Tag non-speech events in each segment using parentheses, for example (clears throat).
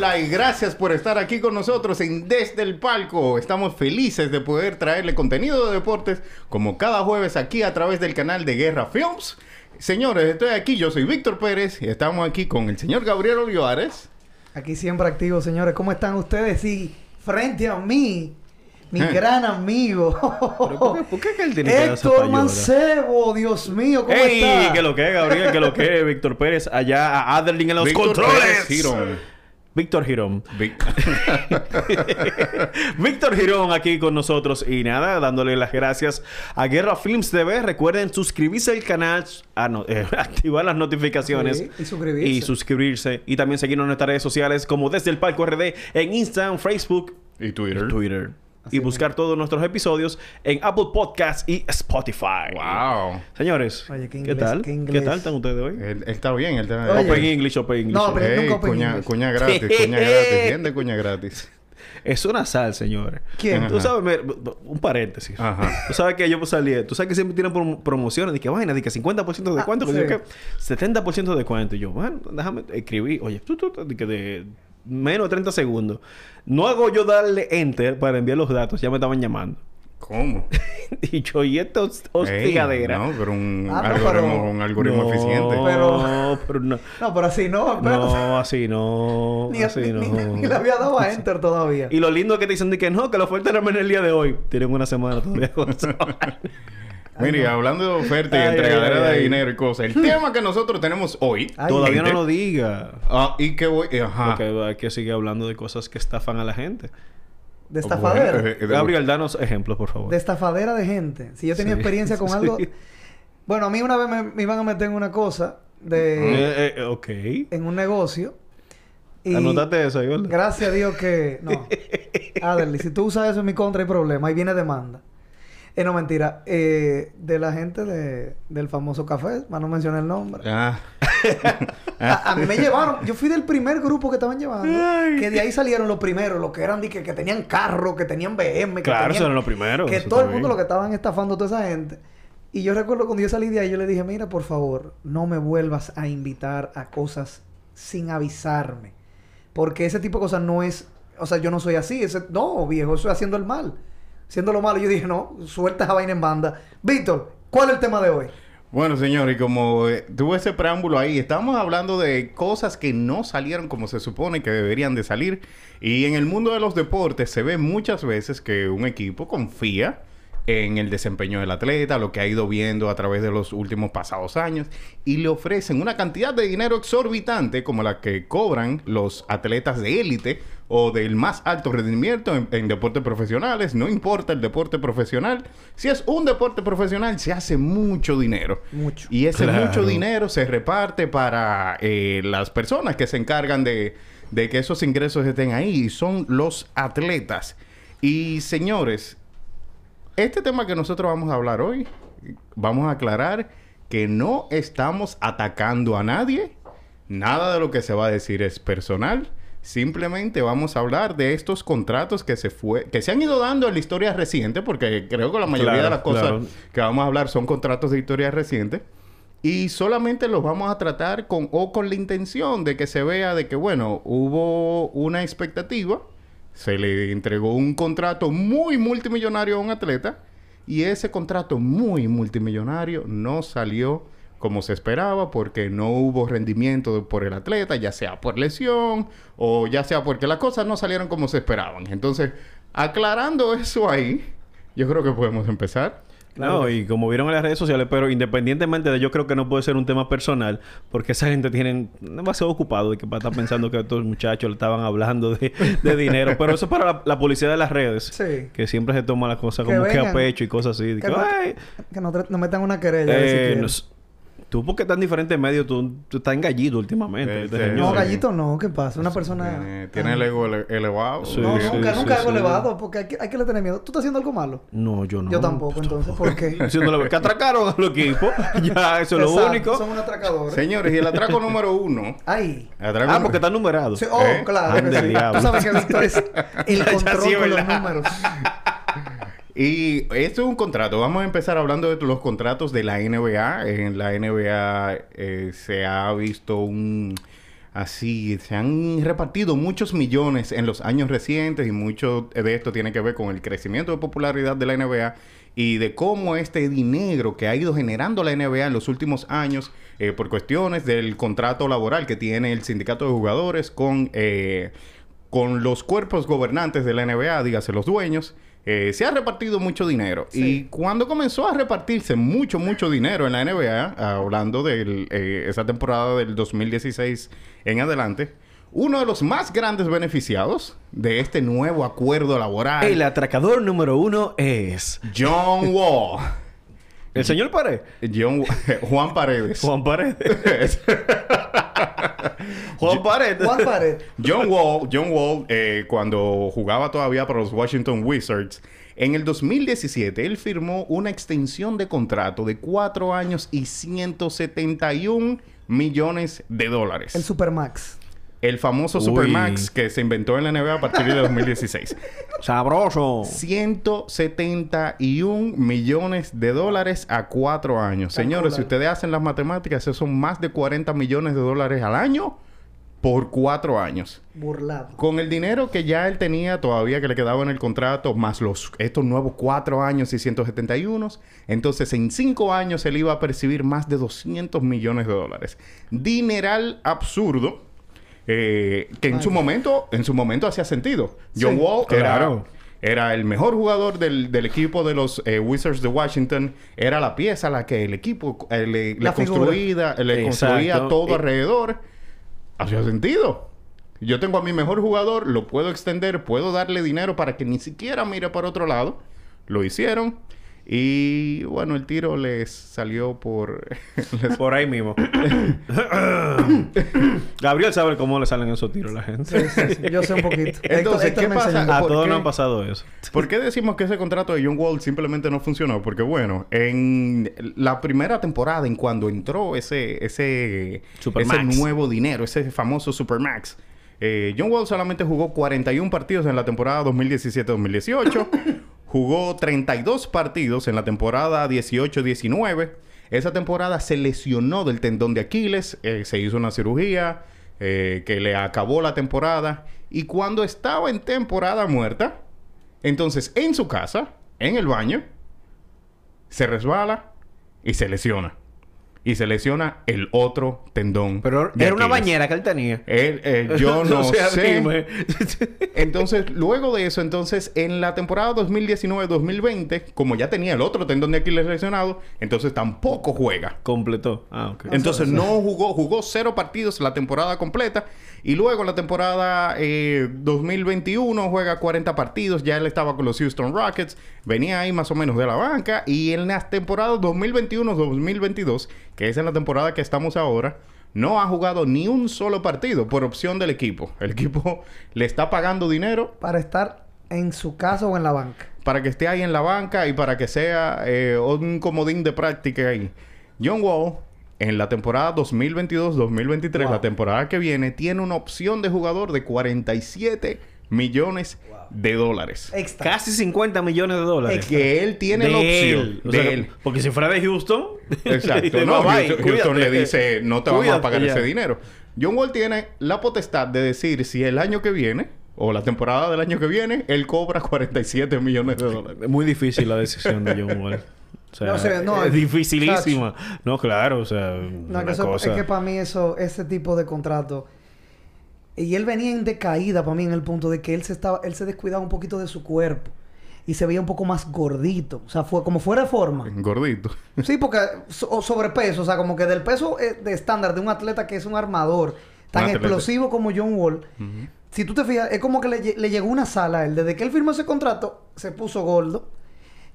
Hola y gracias por estar aquí con nosotros en Desde el Palco. Estamos felices de poder traerle contenido de deportes como cada jueves aquí a través del canal de Guerra Films. Señores, estoy aquí, yo soy Víctor Pérez y estamos aquí con el señor Gabriel Olivares. Aquí siempre activo, señores. ¿Cómo están ustedes? Sí, frente a mí, mi Eh. gran amigo. (laughs) ¿Pero por qué, por qué que él tiene que Héctor? Mancebo, Dios mío, ¿cómo ¡Ey! está? Que lo que es, Gabriel, que lo que es, (laughs) Víctor Pérez, allá a Adelín en los Víctor controles. Pérez. Víctor Girón. Vic- (laughs) Víctor Girón aquí con nosotros y nada, dándole las gracias a Guerra Films TV. Recuerden suscribirse al canal, ah, no, eh, (laughs) activar las notificaciones Sí, y suscribirse. y suscribirse. Y también seguirnos en nuestras redes sociales como Desde el Palco RD en Instagram, Facebook y Twitter. Twitter. Así y buscar todos nuestros episodios en Apple Podcasts y Spotify. Wow. Señores, Oye, qué ¿qué inglés, tal? qué ¿Qué, inglés. tal están ustedes hoy? Él, él está bien, él está Oye. Open English, Open English. No, pero- Ey, nunca open cuña, English. cuña gratis, cuña (laughs) gratis. ¿Quién de cuña gratis? Es una sal, señores. ¿Quién? Tú sabes, me- un paréntesis. Ajá. Tú sabes que yo pues, salí... Tú sabes que siempre tienen prom- promociones. De que vaina, de que 50% de Ah, cuánto. que sí. qué, 70% de cuánto. Y yo, bueno, déjame escribir. Oye, tú, tú, tú, de que de menos de 30 segundos. No hago yo darle enter para enviar los datos. Ya me estaban llamando. ¿Cómo? (laughs) yo, y esta host- Ey, hostigadera. no, pero un Ah, no, algoritmo, pero- un algoritmo No, eficiente. Pero- pero no. No, pero así no, espérate. No, así no. ni, así ni- no. ni- ni le había dado a enter todavía. Y lo lindo es que te dicen de que no, que la oferta era en el día de hoy. Tienen una semana todavía (laughs) Mire, hablando de oferta y Ay, entregadera ay, ay, de ay. dinero y cosas, el tema que nosotros tenemos hoy. Ay, Todavía gente, no lo diga. Ah, y que voy. Ajá. Porque hay que seguir hablando de cosas que estafan a la gente. de estafadera. Bueno, eh, eh, Gabriel, danos ejemplos, por favor. de estafadera de gente. Si yo tenía Sí. experiencia con (laughs) Sí. algo... Bueno, a mí una vez me, me iban a meter en una cosa de... Eh, eh, ok. en un negocio. Y Anotate eso ahí, ¿verdad? gracias a Dios que... No. (laughs) Aderly, si tú usas eso en mi contra hay problema. Ahí viene demanda. Eh, no, mentira. Eh, de la gente de, del famoso café, para no mencionar el nombre. Ah. (laughs) A, a mí me llevaron... Yo fui del primer grupo que estaban llevando. Que de ahí salieron los primeros. Los que eran... Que, que tenían carro, que tenían BM. Que Claro, tenían, eso era lo primero. Que todo el mundo lo que estaban estafando a toda esa gente. Y yo recuerdo cuando yo salí de ahí, yo le dije, mira, por favor, no me vuelvas a invitar a cosas sin avisarme. Porque ese tipo de cosas no es... O sea, yo no soy así. Ese, no, viejo, eso es haciendo el mal. Haciendo lo malo. Yo dije, no, suelta esa vaina en banda. Víctor, ¿cuál es el tema de hoy? Bueno, señor, y como eh, tuvo ese preámbulo ahí, estábamos hablando de cosas que no salieron como se supone que deberían de salir. Y en el mundo de los deportes se ve muchas veces que un equipo confía en el desempeño del atleta, lo que ha ido viendo a través de los últimos pasados años, y le ofrecen una cantidad de dinero exorbitante como la que cobran los atletas de élite o del más alto rendimiento en, en deportes profesionales, no importa el deporte profesional, si es un deporte profesional se hace mucho dinero. Mucho. Y ese Claro. mucho dinero se reparte para eh, las personas que se encargan de, de que esos ingresos estén ahí. Y son los atletas. Y señores, este tema que nosotros vamos a hablar hoy, vamos a aclarar que no estamos atacando a nadie. Nada de lo que se va a decir es personal. Simplemente vamos a hablar de estos contratos que se fue, que se han ido dando en la historia reciente, porque creo que la mayoría Claro, de las cosas claro. que vamos a hablar son contratos de historia reciente. Y solamente los vamos a tratar con o con la intención de que se vea de que, bueno, hubo una expectativa, se le entregó un contrato muy multimillonario a un atleta y ese contrato muy multimillonario no salió como se esperaba porque no hubo rendimiento por el atleta, ya sea por lesión o ya sea porque las cosas no salieron como se esperaban. Entonces, aclarando eso ahí, yo creo que podemos empezar. No, y como vieron en las redes sociales, pero independientemente de yo creo que no puede ser un tema personal, porque esa gente tiene demasiado ocupado y que va a estar pensando que estos muchachos le estaban hablando de, de dinero. Pero eso es para la, la policía de las redes, Sí. que siempre se toma las cosas Que como que a pecho y cosas así. Que que, no, "Ay, que no, tra- no metan una querella. eh, si Tú porque estás en diferentes medios, tú, tú estás en gallito últimamente. Este sí. señor. No, gallito no. ¿Qué pasa? Una persona... Tiene, tiene el ego ele- elevado. Sí, No, sí, nunca, nunca sí, sí. elevado. Porque hay que, hay que le tener miedo. ¿Tú estás haciendo algo malo? No, yo no. Yo tampoco. Entonces, ¿por qué? (laughs) Diciéndole que atracaron al equipo. (laughs) ya, eso es lo único. Son unos atracadores. Señores, y el atraco número uno. Ay. atraco Ah, porque está numerado. Sí, oh, ¿Eh? claro. Tú sabes que Víctor es (laughs) el control con los números. Y esto es un contrato. Vamos a empezar hablando de los contratos de la NBA. En la NBA eh, se ha visto un... Así, se han repartido muchos millones en los años recientes y mucho de esto tiene que ver con el crecimiento de popularidad de la NBA y de cómo este dinero que ha ido generando la NBA en los últimos años eh, por cuestiones del contrato laboral que tiene el sindicato de jugadores con, eh, con los cuerpos gobernantes de la NBA, dígase los dueños, eh, se ha repartido mucho dinero. Sí. Y cuando comenzó a repartirse mucho, mucho dinero en la NBA, hablando de esa temporada del 2016 en adelante, uno de los más grandes beneficiados de este nuevo acuerdo laboral, El atracador número uno es... John Wall. El señor Pared. John, (laughs) Juan Paredes. (laughs) Juan Pared. (laughs) Juan Pared. Juan Pared. John Wall, John Wall eh, cuando jugaba todavía para los Washington Wizards, en el 2017 él firmó una extensión de contrato de 4 años y 171 millones de dólares. El Supermax. El famoso Uy. Supermax que se inventó en la NBA a partir de 2016. (laughs) Sabroso. 171 millones de dólares a 4 años. Señores, si ustedes hacen las matemáticas, esos son más de 40 millones de dólares al año por 4 años. Burlado. Con el dinero que ya él tenía todavía que le quedaba en el contrato, más los estos nuevos 4 años y 171, entonces en 5 años él iba a percibir más de 200 millones de dólares. Dineral absurdo. Eh, que en su momento, en su momento hacía sentido. John Sí. Wall Claro. era, era el mejor jugador del, del equipo de los eh, Wizards de Washington. Era la pieza a la que el equipo eh, le, construía, le Exacto. construía todo Y- alrededor. Hacía sentido. Yo tengo a mi mejor jugador, lo puedo extender, puedo darle dinero para que ni siquiera mire para otro lado. Lo hicieron. Y bueno, el tiro les salió por... (laughs) les- Por ahí mismo. (coughs) Gabriel sabe cómo le salen esos tiros a la gente. Sí, sí, sí. Yo sé un poquito. Entonces, Héctor ¿qué me pasa? enseñó. A ¿Por todos qué? no han pasado eso. ¿Por qué decimos que ese contrato de John Wall simplemente no funcionó? Porque bueno, en la primera temporada, en cuando entró ese, ese, ese nuevo dinero, ese famoso Supermax, eh, John Wall solamente jugó 41 partidos en la temporada 2017-2018. (laughs) jugó 32 partidos en la temporada 18-19. Esa temporada se lesionó del tendón de Aquiles, eh, se hizo una cirugía eh, que le acabó la temporada. Y cuando estaba en temporada muerta, entonces, en su casa, en el baño, se resbala y se lesiona. Y se lesiona el otro tendón. Pero de era una bañera que él tenía. Él, eh, yo (laughs) no O sea, sé. (laughs) Entonces, luego de eso, entonces, en la temporada 2019-2020, como ya tenía el otro tendón de Aquiles lesionado, entonces tampoco juega. Completó. Ah, ok. Entonces no jugó, jugó cero partidos la temporada completa. Y luego en la temporada eh, 2021 juega 40 partidos. Ya él estaba con los Houston Rockets. Venía ahí más o menos de la banca. Y en las temporadas 2021-2022, que es en la temporada que estamos ahora, no ha jugado ni un solo partido por opción del equipo. El equipo (laughs) le está pagando dinero Para estar en su casa o en la banca. para que esté ahí en la banca y para que sea eh, un comodín de práctica ahí. John Wall, en la temporada 2022-2023, Wow. la temporada que viene, tiene una opción de jugador de 47 millones de dólares. Extra. Casi 50 millones de dólares. Que él tiene de la opción él. O de sea, él. Porque si fuera de Houston... (laughs) Exacto. dice, no, Houston, Houston cuídate. le dice, no te vamos a pagar ya. ese dinero. John Wall tiene la potestad de decir si el año que viene o la temporada del año que viene, él cobra 47 millones de dólares. Es muy difícil la decisión de John Wall. O sea, No, o sea, no, es dificilísima. No, claro, o sea, No, una que eso- cosa... es que para mí eso, ese tipo de contrato. Y él venía en decaída para mí en el punto de que él se estaba, él se descuidaba un poquito de su cuerpo. y se veía un poco más gordito. O sea, fue como fuera de forma. (laughs) Gordito. (laughs) Sí, porque so- sobrepeso, o sea, como que del peso eh, de estándar de un atleta que es un armador tan explosivo como John Wall. Si tú te fijas, es como que le llegó una sala a él. Desde que él firmó ese contrato, se puso gordo.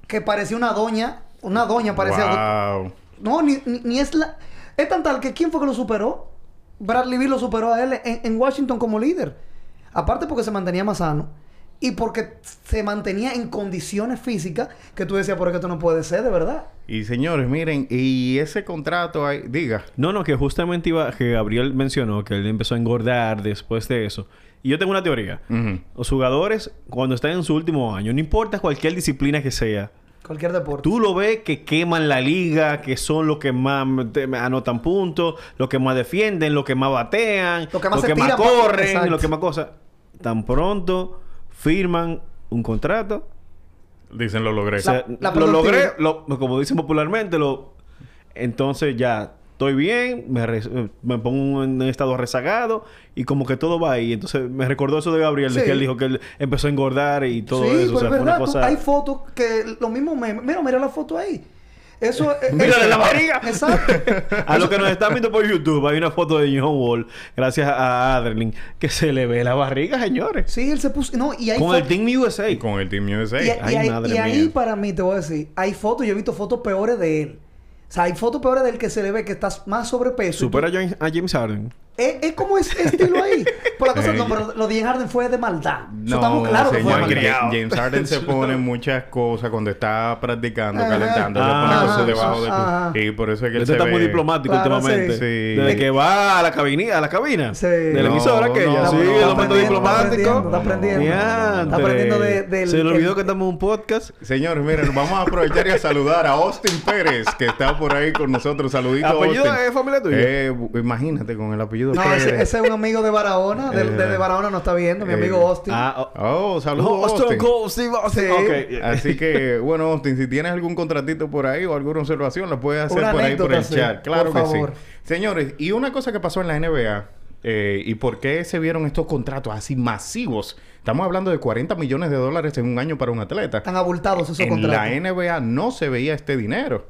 Que parecía una doña. Una doña parecía... Wow. No, ni, ni, ni es la... Es tan tal que ¿quién fue que lo superó? Bradley Beal lo superó a él en, en Washington como líder. Aparte porque se mantenía más sano. Y porque se mantenía en condiciones físicas que tú decías, por que esto no puede ser, de verdad. Y señores, miren, y ese contrato ahí, diga. No, no, que justamente iba... Que Gabriel mencionó que él empezó a engordar después de eso. Y yo tengo una teoría. Los jugadores, cuando están en su último año, no importa cualquier disciplina que sea, Cualquier deporte. tú lo ves que queman la liga, que son los que más anotan puntos, los que más defienden, los que más batean, Los que más tiran por- corren, los que más cosas. Tan pronto firman un contrato. Dicen lo logré. O sea, La- la lo logré, lo- como dicen popularmente, lo entonces ya estoy bien, me, re- me pongo en un estado rezagado y como que todo va ahí. Entonces me recordó eso de Gabriel, de que él dijo que él empezó a engordar y todo sí, eso. pues o sea, es fue una verdad. tú-. Hay fotos que los mismos memes. Mira, mira la foto ahí. Eso (laughs) es. Mírale la barriga. (laughs) Exacto. (laughs) A los que nos están viendo por YouTube, hay una foto de John Wall, gracias a Adlerling, que se le ve la barriga, señores. sí, él se puso. No, y hay Con el Team USA. Y con el Team USA. Y, y Ay, ahí- madre y ahí para mí te voy a decir, hay fotos, yo he visto fotos peores de él. O sea, hay fotos peores de él que se le ve que estás más sobrepeso. Supera a James Harden. Es, es como ese estilo ahí. Por la cosa, Eh, no, pero lo de James Harden fue de maldad. Eso No, estamos claros que fue de señor, maldad. malcriado. James Harden se (laughs) pone muchas cosas cuando está practicando, calentando, le Ah, pone cosas debajo de ajá. Y por eso es que él se está muy ve- diplomático Claro, últimamente. sí. Sí. Desde que va a la cabina, a la cabina. Sí. De la No, emisora aquella. no, sí, no, el momento diplomático. Está aprendiendo. Está aprendiendo de- del- Se le olvidó el- que estamos en un podcast. Señores, miren, vamos a aprovechar y a saludar a Austin Pérez, que está por ahí con nosotros. Saludito, ¿Apellido Austin. es familia tuya? Eh, imagínate con el apellido No, Pérez. ese, ese es un amigo de Barahona. De, Eh. de Barahona nos está viendo, mi Eh. amigo Austin. Ah, oh. Oh, saludos, Oh, Austin. Steve Austin. Sí. Ok. Así que, bueno, Austin, si tienes algún contratito por ahí o alguna observación, la puedes hacer Una por ahí por el sí, chat. Claro por que favor. sí. Señores, y una cosa que pasó en la NBA eh, y por qué se vieron estos contratos así masivos. Estamos hablando de 40 millones de dólares en un año para un atleta. Están abultados esos en contratos. la NBA no se veía este dinero.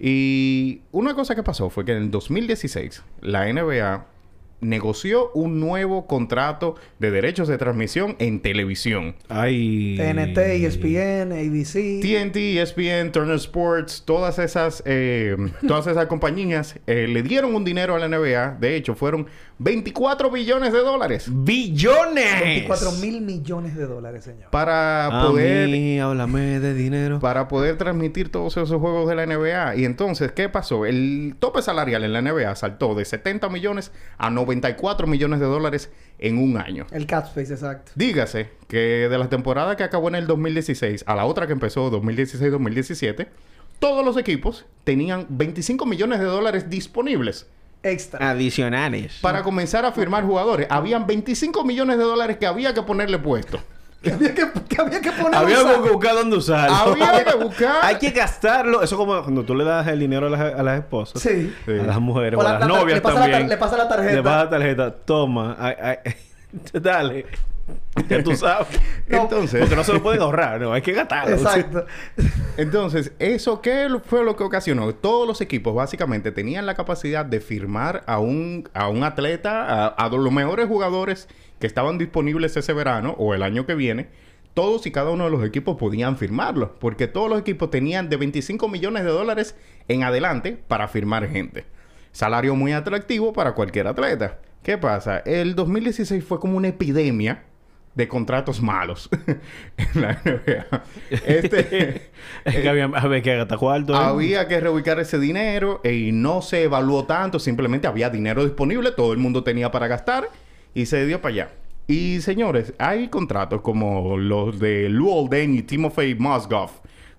Y una cosa que pasó fue que en el 2016 la NBA negoció un nuevo contrato de derechos de transmisión en televisión. Ay. TNT, ESPN, ABC. TNT, ESPN, Turner Sports, todas esas, eh, todas esas compañías eh, le dieron un dinero a la NBA. De hecho, fueron 24 billones de dólares ¡Billones! 24 mil millones de dólares, señor. para A poder mí, háblame de dinero. para poder transmitir todos esos juegos de la NBA. Y entonces, ¿qué pasó? El tope salarial en la NBA saltó de 70 millones a 94 millones de dólares en un año. El Catspace, exacto. Dígase que de la temporada que acabó en el 2016 a la otra que empezó 2016-2017, todos los equipos tenían 25 millones de dólares disponibles Extra. Adicionales. para comenzar a firmar jugadores. Habían 25 millones de dólares que había que ponerle puesto. Que había que, que había que poner Había usar. que buscar dónde usarlo. Había que buscar. Hay que gastarlo. Eso como cuando tú le das el dinero a las, a las esposas. Sí. Sí. A las mujeres. O O, la- a las la- novias le pasa la también. le pasa la tarjeta. Le pasa la tarjeta. Toma. Ay, ay. (laughs) Dale. Ya tú (laughs) sabes. No. Entonces, Porque no se lo pueden ahorrar. No, hay que gastarlo. Exacto. (laughs) Entonces, ¿eso qué fue lo que ocasionó? Todos los equipos básicamente tenían la capacidad de firmar a un, a un atleta, a, a los mejores jugadores que estaban disponibles ese verano o el año que viene. Todos y cada uno de los equipos podían firmarlo, porque todos los equipos tenían de 25 millones de dólares en adelante para firmar gente. Salario muy atractivo para cualquier atleta. ¿Qué pasa? El 2016 fue como una epidemia de contratos malos (laughs) en la NBA. (laughs) Este, Es que había, había que. ¿eh? había que reubicar ese dinero y no se evaluó tanto, simplemente había dinero disponible, todo el mundo tenía para gastar y se dio para allá. Y señores, hay contratos como los de Lou Olden y Timofey Mozgov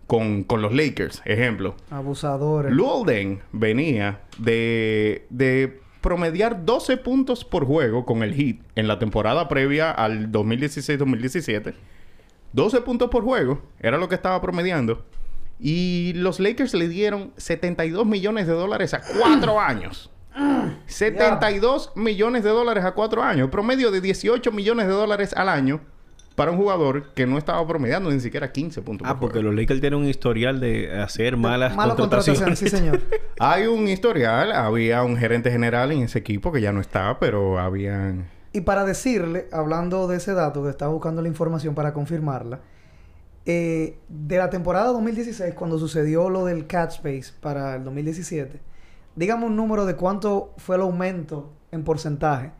con, con los Lakers, ejemplo. Abusadores. Lou Olden venía de, de promediar 12 puntos por juego con el Heat en la temporada previa al 2016-2017. 12 puntos por juego era lo que estaba promediando. Y los Lakers le dieron 72 millones de dólares a cuatro (clears throat) años. 72 millones de dólares a cuatro años. Promedio de 18 millones de dólares al año para un jugador que no estaba promediando ni siquiera 15 puntos Ah, por porque los Lakers tienen un historial de hacer malas contrataciones. contrataciones, sí, señor. (laughs) Hay un historial, había un gerente general en ese equipo que ya no está, pero habían... Y para decirle, hablando de ese dato, que estaba buscando la información para confirmarla, eh, de la temporada 2016, cuando sucedió lo del Cat Space para el 2017, dígame un número de cuánto fue el aumento en porcentaje,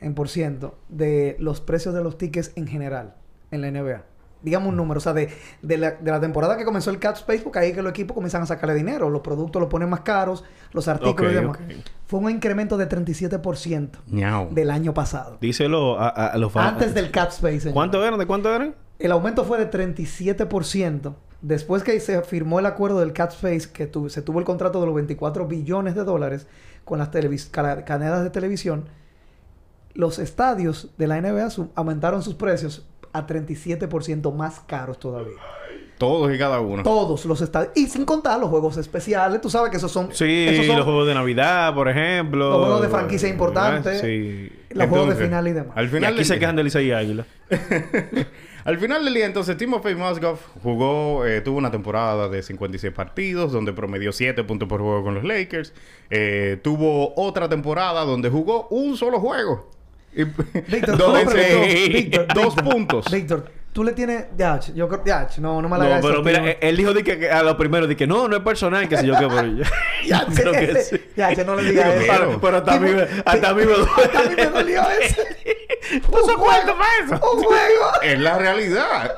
en por ciento, de los precios de los tickets en general en la NBA. Dígame un número, o sea, de, de, la, de la temporada que comenzó el Cat Space, porque ahí es que los equipos comienzan a sacarle dinero, los productos los ponen más caros, los artículos y demás. Fue un incremento de 37% Ñao. del año pasado. Díselo a, a- a los fans. Antes del cap space. señor. ¿Cuánto eran? ¿De cuánto eran? El aumento fue de 37%. Después que se firmó el acuerdo del cap space, que tu- se tuvo el contrato de los 24 billones de dólares con las cadenas de televisión, los estadios de la NBA su- aumentaron sus precios a 37% más caros todavía. Todos y cada uno. Todos los estadios. Y sin contar los juegos especiales. Tú sabes que esos son... Sí, esos son los juegos de Navidad, por ejemplo. Los juegos de franquicia importantes. Sí. los juegos de final y demás. Al Y final aquí del se quejan de Licey y Águila. (laughs) Al final del día, entonces, Timofey Mozgov jugó, eh, tuvo una temporada de 56 partidos, donde promedió 7 puntos por juego con los Lakers. Eh, tuvo otra temporada donde jugó un solo juego. (laughs) Víctor, (laughs) donde no, se- pero- (laughs) Víctor, dos Víctor, puntos. Víctor, tú le tienes... Ya, yo creo... Ya, no, no me la No, pero eso, mira, tío. eh, él dijo de que, que a lo primero, de que no, no es personal, que sé yo qué, pero yo, Ya, creo que sí. ya, no le digas eso. Pero- Pero, hasta a mí, me- hasta a mí me Hasta a mí me dolió ese. ¿Tú Un se juego, acuerdas para eso? Un juego. Es la realidad.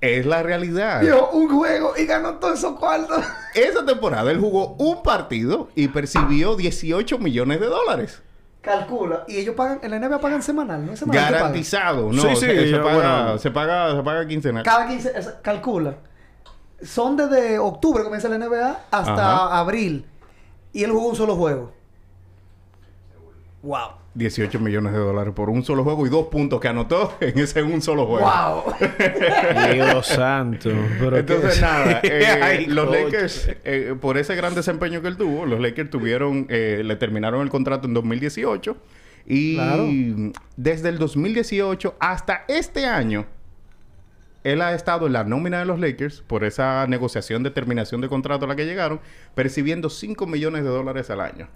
Es la realidad. Dio un juego y ganó todos esos cuartos. Esa temporada él jugó un partido y percibió 18 millones de dólares. Calcula. Y ellos pagan... En la NBA pagan semanal, ¿no es semanal? Garantizado. No, Sí, sí, se, paga, bueno. se paga, se paga quincenal. Cada 15... es- calcula. Son desde octubre, comienza la NBA, hasta Ajá. abril. Y él jugó un solo juego. Wow. 18 millones de dólares por un solo juego y dos puntos que anotó (laughs) en ese un solo juego. Wow. (laughs) Dios santo. Pero Entonces, (laughs) nada, eh, Ay, los coche. Lakers, eh, por ese gran desempeño que él tuvo, los Lakers tuvieron, eh, le terminaron el contrato en 2018 y Claro. desde el 2018 hasta este año, él ha estado en la nómina de los Lakers por esa negociación de terminación de contrato a la que llegaron, percibiendo 5 millones de dólares al año.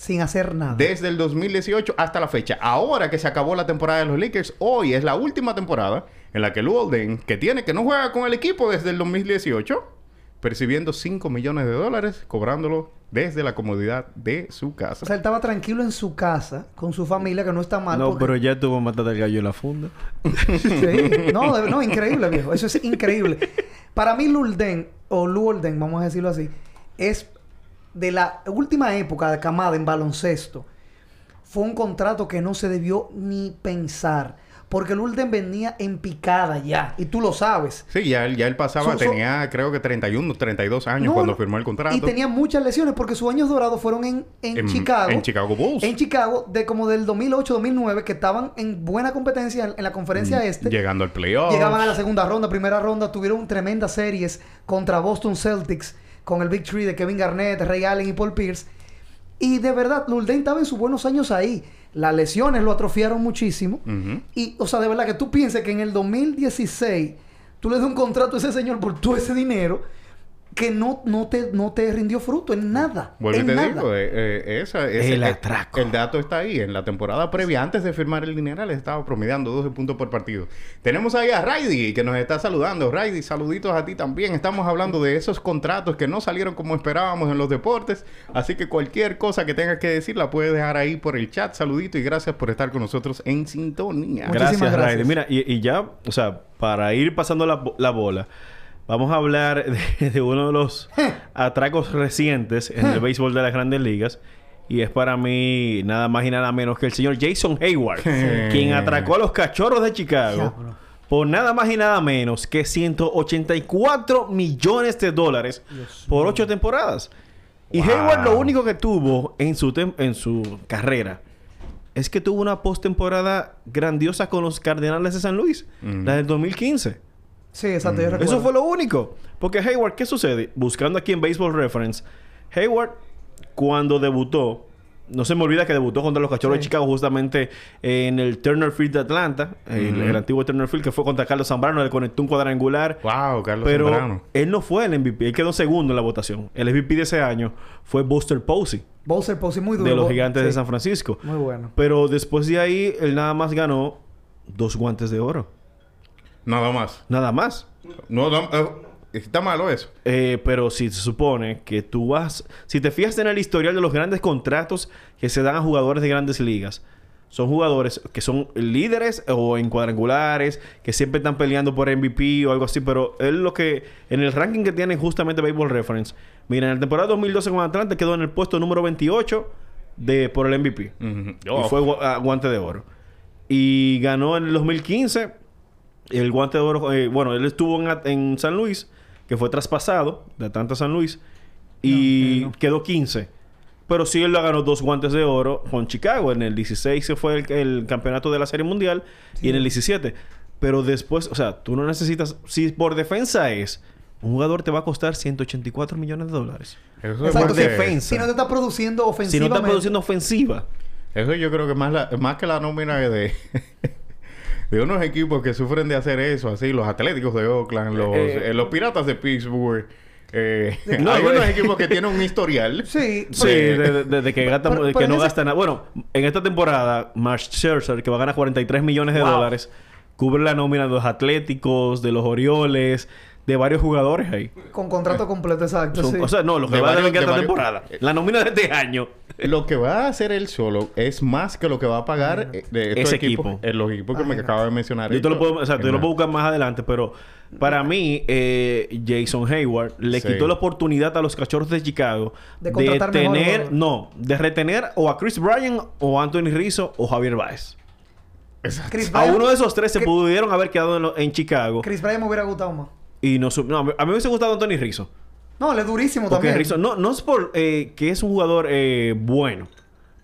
Sin hacer nada. Desde el 2018 hasta la fecha. Ahora que se acabó la temporada de los Lakers, hoy es la última temporada en la que Lou Alden, que tiene que no juega con el equipo desde el 2018, percibiendo 5 millones de dólares, cobrándolo desde la comodidad de su casa. O sea, él estaba tranquilo en su casa, con su familia, que no está mal. No, porque- pero ya tuvo matar al gallo en la funda. (laughs) Sí. (laughs) No, de- no, increíble, viejo. Eso es increíble. Para mí, Lulden, o Lulden, vamos a decirlo así, es de la última época de camada en baloncesto. Fue un contrato que no se debió ni pensar. Porque Lulden venía en picada ya. Y tú lo sabes. Sí, ya él, ya él pasaba, So- so- tenía creo que 31, 32 años No, cuando firmó el contrato. Y tenía muchas lesiones porque sus años dorados fueron en, en, En- Chicago. en Chicago Bulls. En Chicago, de como del 2008-2009, que estaban en buena competencia en, en la conferencia este. Llegando al playoff. Llegaban a la segunda ronda, primera ronda, tuvieron tremendas series contra Boston Celtics, con el Big Three de Kevin Garnett, Ray Allen y Paul Pierce. Y de verdad, Lulden estaba en sus buenos años ahí. Las lesiones lo atrofiaron muchísimo. Y, o sea, de verdad que tú pienses que en el 2016 tú le das un contrato a ese señor por todo ese dinero que no, no, te, no te rindió fruto en nada. Vuelvo y te nada. digo, eh, eh, esa, ese- El atraco. El dato está ahí. En la temporada previa, antes de firmar el dineral, estaba promediando 12 puntos por partido. Tenemos ahí a Raidy, que nos está saludando. Raidy, saluditos a ti también. Estamos hablando de esos contratos que no salieron como esperábamos en los deportes. Así que cualquier cosa que tengas que decir, la puedes dejar ahí por el chat. Saludito y gracias por estar con nosotros en sintonía. Muchísimas Gracias, gracias. Raiden. Mira, y, y ya, o sea, para ir pasando la, bo- la bola, vamos a hablar (laughs) de, de uno de los (laughs) atracos recientes en el (laughs) béisbol de las grandes ligas. Y es para mí nada más y nada menos que el señor Jason Hayward, quien atracó a los cachorros de Chicago por nada más y nada menos que 184 millones de dólares por ocho temporadas. Y Wow. Hayward lo único que tuvo en su, en su carrera es que tuvo una postemporada grandiosa con los Cardenales de San Luis, la del 2015. Sí, exacto. yo recuerdo. Eso fue lo único. Porque Hayward, ¿qué sucede? Buscando aquí en Baseball Reference, Hayward, cuando debutó, no se me olvida que debutó contra los Cachorros Sí. de Chicago justamente en el Turner Field de Atlanta, el, el antiguo Turner Field, que fue contra Carlos Zambrano, le conectó un cuadrangular. Wow, Carlos Pero Zambrano. él no fue el MVP, él quedó segundo en la votación. El MVP de ese año fue Buster Posey, Bowser Posey muy duro. de los Gigantes de San Francisco. Muy bueno. Pero después de ahí, él nada más ganó dos guantes de oro. Nada más. Nada más. No, no, eh, está malo eso. Eh, pero si se supone que tú vas... Si te fijas en el historial de los grandes contratos que se dan a jugadores de grandes ligas, son jugadores que son líderes o en cuadrangulares, que siempre están peleando por MVP o algo así, pero él lo que... En el ranking que tiene justamente Baseball Reference, mira, en la temporada 2012 con Atlanta quedó en el puesto número 28 de, por el MVP. Y Oh, fue gu- guante de oro. Y ganó en el 2015 el guante de oro. eh, bueno, él estuvo en, San Luis, que fue traspasado de Atlanta a San Luis, y No, no. quedó 15. Pero sí él lo ganó dos guantes de oro con Chicago. En el 16 se fue el, el campeonato de la Serie Mundial y en el 17. Pero después, o sea, tú no necesitas. Si por defensa es, un jugador te va a costar 184 millones de dólares. Eso es Exacto, más si- que- defensa. Si no te está produciendo Si no ofensivamente. está produciendo ofensiva. Eso yo creo que más, la- más que la nómina de, de unos equipos que sufren de hacer eso, así, los Atléticos de Oakland, los, Eh, eh, los Piratas de Pittsburgh. Eh, No, hay eh. unos equipos que tienen un historial. (laughs) Sí, Sí, de, de- de que, gasta- Pero- que no ese- gasta nada. Bueno, en esta temporada, Max Scherzer, que va a ganar 43 millones de Wow. dólares, cubre la nómina de los Atléticos, de los Orioles, de varios jugadores ahí. con contrato completo, exacto. Son- sí. O sea, no, los que De va a varios- devengar esta de varios- temporada. La nómina de este año. Lo que va a hacer él solo es más que lo que va a pagar eh, de estos Ese equipos, equipo. eh, los equipos que me acabo de mencionar. Yo te lo puedo, o sea, te lo puedo buscar más adelante, pero para mí, eh, Jason Hayward le Sí. quitó la oportunidad a los cachorros de Chicago De tener, jugador. no, de retener o a Chris Bryan o a Anthony Rizzo o Javier Baez. Exacto. Chris A uno de esos tres se pudieron haber quedado en, lo- en Chicago. Chris Bryant me hubiera gustado más. Y no, a mí me hubiese gustado Anthony Rizzo. No, él es durísimo Porque también. Rizzo, no, no es por eh, que es un jugador eh, bueno.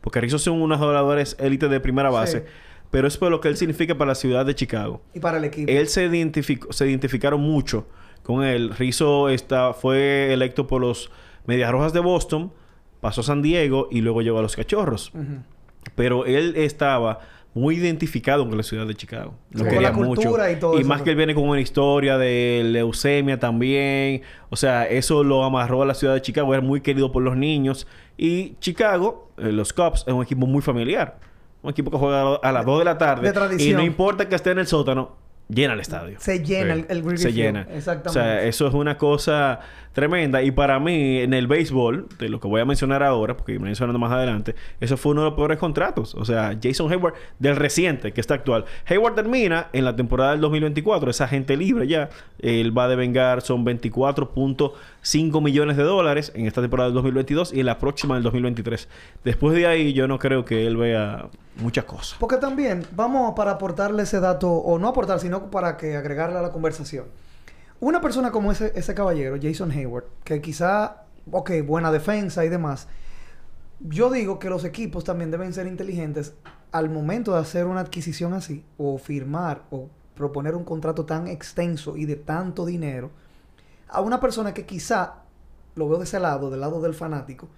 Porque Rizzo son unos jugadores élite de primera base. Sí. Pero es por lo que él significa para la ciudad de Chicago. Y para el equipo. Él se identificó, se identificaron mucho con él. Rizzo está, fue electo por los Medias Rojas de Boston, pasó a San Diego y luego llegó a los Cachorros. Pero él estaba muy identificado con la ciudad de Chicago. Lo Sí. Con quería la mucho. y todo eso, más que él viene con una historia de leucemia también. O sea, eso lo amarró a la ciudad de Chicago. Era muy querido por los niños. Y Chicago, eh, los Cubs, es un equipo muy familiar. Un equipo que juega a las 2 de la tarde. De tradición. Y no importa que esté en el sótano, llena el estadio. Se llena Sí. el, el Se llena. Exactamente. O sea, eso es una cosa tremenda. Y para mí, en el béisbol, de lo que voy a mencionar ahora, porque voy mencionando más adelante, eso fue uno de los peores contratos. O sea, Jason Hayward, del reciente, que está actual. Hayward termina en la temporada del 2024, es agente libre ya. Él va a devengar, son 24.5 millones de dólares en esta temporada del 2022 y en la próxima del 2023. Después de ahí, yo no creo que él vea muchas cosas. Porque también, vamos para aportarle ese dato, o no aportar, sino para que agregarle a la conversación. Una persona como ese, ese caballero, Jason Hayward, que quizá, ok, buena defensa y demás, yo digo que los equipos también deben ser inteligentes al momento de hacer una adquisición así, o firmar, o proponer un contrato tan extenso y de tanto dinero, a una persona que quizá, lo veo de ese lado, del lado del fanático,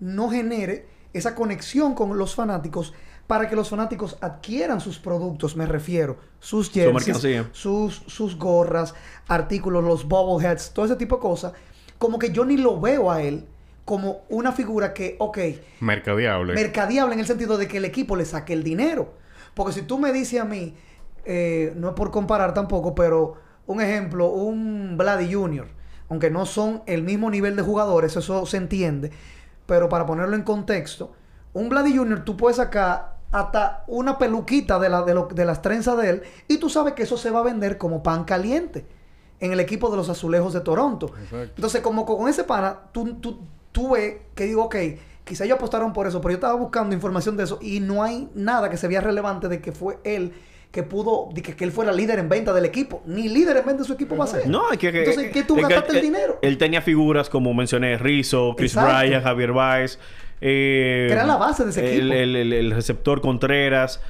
no genere esa conexión con los fanáticos para que los fanáticos adquieran sus productos, me refiero, sus jerseys, sus, sus gorras, artículos, los bobbleheads, todo ese tipo de cosas, como que yo ni lo veo a él como una figura que, ok, Mercadiable. mercadiable en el sentido de que el equipo le saque el dinero. Porque si tú me dices a mí, eh, no es por comparar tampoco, pero un ejemplo, un Vladi Jr., aunque no son el mismo nivel de jugadores, eso se entiende, pero para ponerlo en contexto, un Vladi Jr. tú puedes sacar hasta una peluquita de, la, de, lo- de las trenzas de él y tú sabes que eso se va a vender como pan caliente en el equipo de los azulejos de Toronto. Exacto. Entonces, como con ese pana, tú, tú, tú ves que digo, ok, quizá ellos apostaron por eso, pero yo estaba buscando información de eso y no hay nada que se vea relevante de que fue él que pudo, de que, que él fuera líder en venta del equipo. Ni líder en venta de su equipo va a ser. No, es que... Entonces, ¿qué tú que gastaste el dinero? Él tenía figuras como mencioné, Rizzo, Chris Exacto. Bryant, Javier Baez. Eh, Que era la base de ese el, equipo. El, el- el receptor Contreras.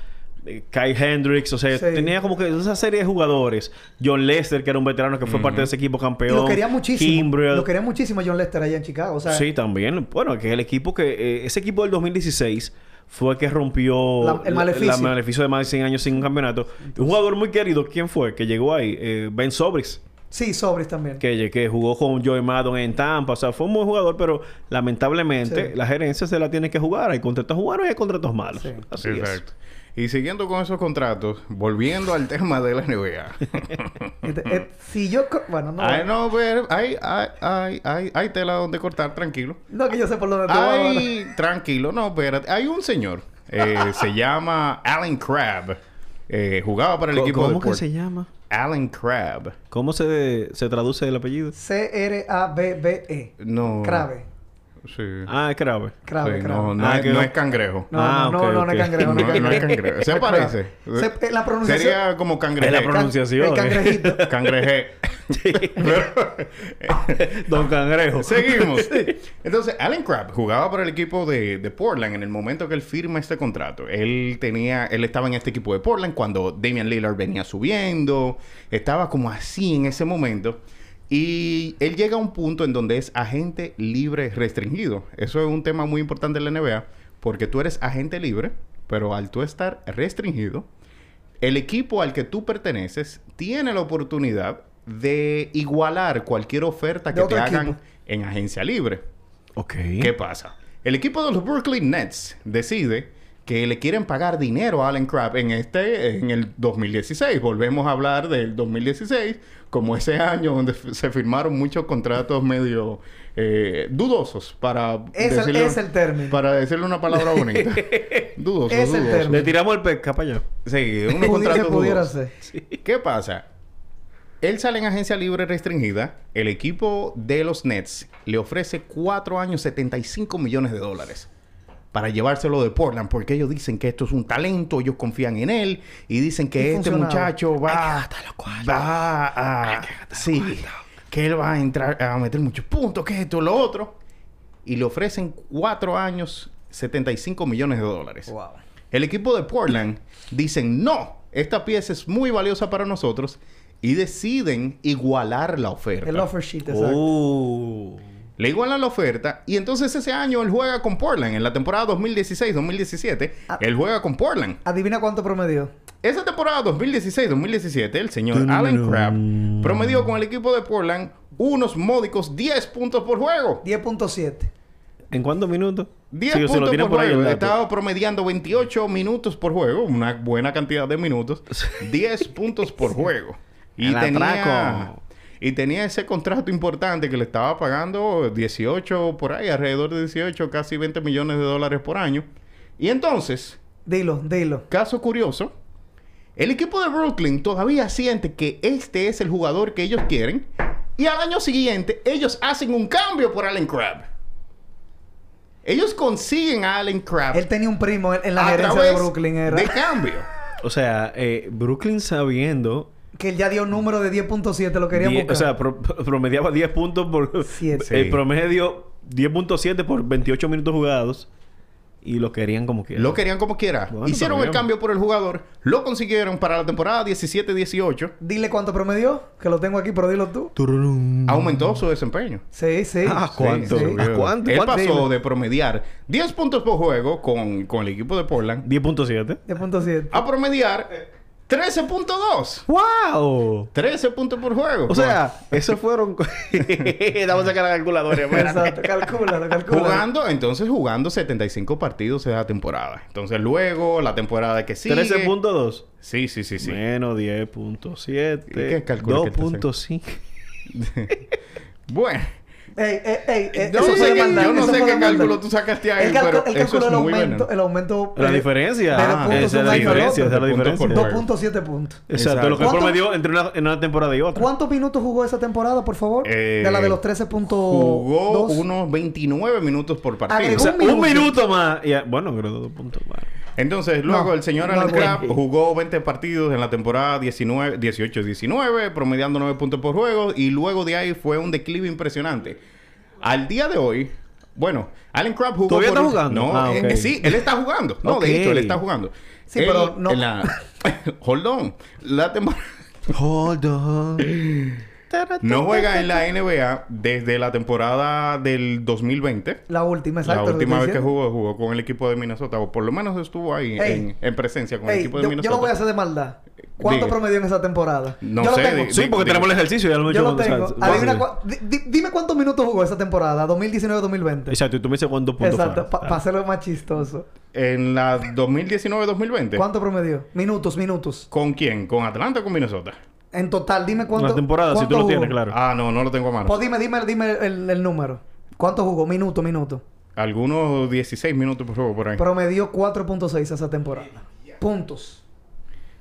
eh, Kai Hendricks, o sea, Sí. tenía como que esa serie de jugadores. John Lester, que era un veterano que fue parte de ese equipo Y campeón. lo quería muchísimo. Kimbrell. Lo quería muchísimo John Lester allá en Chicago. O sea, sí, también. Bueno, que el equipo que... eh, ese equipo del 2016 fue el que rompió... La- el maleficio. la maleficio de más de 100 años sin un campeonato. Un jugador muy querido, ¿quién fue? Que llegó ahí. Eh, ben Sobris. Sí, Sobris también. Que, que jugó con Joey Maddon en Tampa. O sea, fue un buen jugador, pero lamentablemente Sí. la gerencia se la tiene que jugar. Hay contratos buenos y hay contratos malos. Sí. Así es. Exacto. Y siguiendo con esos contratos, volviendo al (laughs) tema de la NBA. (laughs) Este, eh, si yo... Bueno, no... Ay, no, pero hay, hay, hay, hay, hay tela donde cortar, tranquilo. No, que yo sé por dónde ahora. Hay, tranquilo, no, espérate. Hay un señor, eh, se llama Alan Crabb. Eh, jugaba para el ¿Cómo, equipo de cómo que se llama? Alan Crabb. ¿Cómo se, se traduce el apellido? C-R-A-B-B-E. No. Crave. Sí. Ah, es Crabe. Crave, Sí, crave. no, no, Ah, es, que no no- es cangrejo. No, Ah, no, no, es cangrejo. No, es No, (laughs) no es cangrejo. cangrejo. Se parece. eh, la pronunciación... Sería como cangreje. Es la pronunciación. El cangrejito. (laughs) Cangreje. (laughs) Don Cangrejo. Seguimos. Entonces, Alan Crabb jugaba para el equipo de, de Portland en el momento que él firma este contrato. Él tenía, él estaba en este equipo de Portland cuando Damian Lillard venía subiendo. Estaba como así en ese momento. Y él llega a un punto en donde es agente libre restringido. Eso es un tema muy importante en la NBA. Porque tú eres agente libre, pero al tú estar restringido, el equipo al que tú perteneces tiene la oportunidad de igualar cualquier oferta que te hagan en agencia libre. Ok. ¿Qué pasa? El equipo de los Brooklyn Nets decide que le quieren pagar dinero a Allen Crabbe en este en el 2016. Volvemos a hablar del 2016 como ese año donde se firmaron muchos contratos medio eh, dudosos para Es el- decirle es el término. para decirle una palabra bonita. (laughs) dudosos, Es el término. Le tiramos el pesca para allá. Sí, unos contratos pudiera dudosos. hacer. ¿Qué pasa? Él sale en agencia libre restringida. El equipo de los Nets le ofrece cuatro años 75 millones de dólares para llevárselo de Portland porque ellos dicen que esto es un talento, ellos confían en él y dicen que Y este muchacho va, va a... Sí, que él va a entrar a meter muchos puntos, que esto, lo otro. Y le ofrecen cuatro años 75 millones de dólares. Wow. El equipo de Portland dicen, no, esta pieza es muy valiosa para nosotros y deciden igualar la oferta. El offer sheet, exacto. Oh. Le igualan la oferta y entonces ese año él juega con Portland. En la temporada 2016-2017, Ah. él juega con Portland. Adivina cuánto promedió. Esa temporada 2016-2017, el señor Allen Crabbe promedió con el equipo de Portland unos módicos 10 puntos por juego. 10.7. ¿En cuántos minutos? 10 Sí, o sea, lo puntos por juego. Estaba promediando 28 minutos por juego, una buena cantidad de minutos. (laughs) 10 puntos por (laughs) juego. Y El tenía, atraco. Y tenía ese contrato importante que le estaba pagando 18 por ahí, alrededor de 18, casi 20 millones de dólares por año. Y entonces, Dilo, dilo. caso curioso, el equipo de Brooklyn todavía siente que este es el jugador que ellos quieren. Y al año siguiente, ellos hacen un cambio por Allen Crabbe. Ellos consiguen a Allen Crabbe Él tenía un primo en- en la gerencia de Brooklyn. Era de cambio. O sea, eh, Brooklyn sabiendo... que él ya dio un número de 10.7. Lo querían buscar. o sea, pro- (laughs) promediaba 10 puntos por... Siete. Sí. El promedio 10.7 por 28 minutos jugados. Y lo querían como quiera. Lo querían como quiera. Bueno, Hicieron el cambio por el jugador. Lo consiguieron para la temporada 17-18. Dile cuánto promedió. Que lo tengo aquí, pero dilo tú. Tururum. Aumentó su desempeño. Sí, sí. Ah, ¿cuánto? Sí, sí. ¿A cuánto? Él ¿Cuánto? pasó de promediar 10 puntos por juego con, con el equipo de Portland 10.7. 10.7. a promediar eh, 13.2. ¡Wow! 13 puntos por juego. O sea, (laughs) esos fueron... (laughs) Vamos a sacar la calculadora. (laughs) Exacto. Calcúlalo, calcúlalo. Jugando, entonces jugando 75 partidos esa temporada. Entonces luego la temporada que sigue. 13.2. Sí, sí, sí, sí. Menos 10.7. ¿Qué te 2.5. Bueno. Ey, ey, ey. Yo eso no sé, qué, yo no eso sé qué cálculo tú sacaste ahí, Él, calcu- pero el muy aumento, veneno. el aumento La eh, diferencia. de Ah, los puntos esa es la diferencia. Esa es la diferencia. Puntos por juego. 2.7 puntos. Exacto. Lo que ¿Cuánto- promedió entre una, en una temporada y otra. ¿Cuántos minutos jugó esa temporada, por favor? Eh, de la de los 13.2. Jugó unos 29 minutos por partido. Agregó O sea, un un minuto, minuto. más. Y, bueno, creo dos puntos más. Entonces, luego No, el señor no Alan. Crabb jugó 20 partidos en la temporada 19, 18-19, promediando 9 puntos por juego. Y luego de ahí fue un declive impresionante. Al día de hoy, Bueno, Allen Crabbe jugó. ¿Todavía por está jugando? No, Ah, eh, eh, sí, él está jugando. No, de hecho, él está jugando. Sí, Él, pero no- en la- (laughs) Hold on. La temporada. Hold on. No juega en la NBA desde la temporada del 2020. La última, exacto. la última vez que jugó, jugó con el equipo de Minnesota. O por lo menos estuvo ahí en, en presencia con el equipo de yo, yo Minnesota. lo voy a hacer de maldad. ¿Cuánto Diga. promedió en esa temporada? No yo sé, Lo tengo. Sí, porque tenemos el ejercicio. Ya lo hemos yo hecho lo con- tengo. o sea, Adivina dime cuántos minutos jugó esa temporada, 2019-2020. Exacto. Y tú me dices cuántos puntos Exacto, para hacerlo más chistoso. En la 2019-2020. ¿Cuánto promedió? Minutos, minutos. ¿Con quién? ¿Con Atlanta o con Minnesota? En total, dime cuánto. Una temporada, si tú cuánto lo tienes, claro. Ah, no, no lo tengo a mano. Pues dime, dime, dime el, el número. ¿Cuánto jugó? Minuto, minuto. Algunos 16 minutos por juego por ahí. Promedió 4.6 esa temporada. Puntos.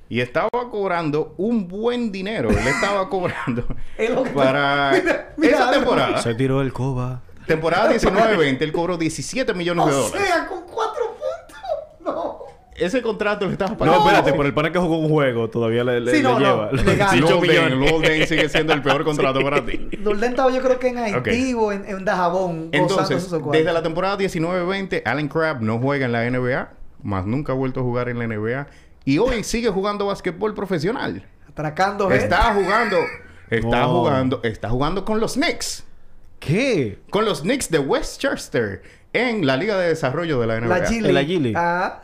Y estaba cobrando un buen dinero. Él estaba (laughs) cobrando Es lo que- para (laughs) Mira, mira, esa temporada. Se tiró el coba. Temporada 19-20, él cobró 17 millones de dólares. sea, con 4 puntos. No. Ese contrato le estaba No, pagando. espérate, por el pana que jugó un juego todavía le, le, Sí, no, le no, lleva. legal. 18 Lowell Dane, millones. Lowell Dane sigue (laughs) siendo el peor contrato para ti. Dulden estaba yo creo que en Haití o en, en Dajabón. Entonces, desde la temporada 19-20, Allen Crabbe no juega en la NBA, más nunca ha vuelto a jugar en la NBA. Y hoy sigue jugando basquetbol profesional. Atracando gente. Está jugando, está No. jugando, está jugando con los Knicks. ¿Qué? Con los Knicks de Westchester en la Liga de Desarrollo de la NBA. La G En la. Ah.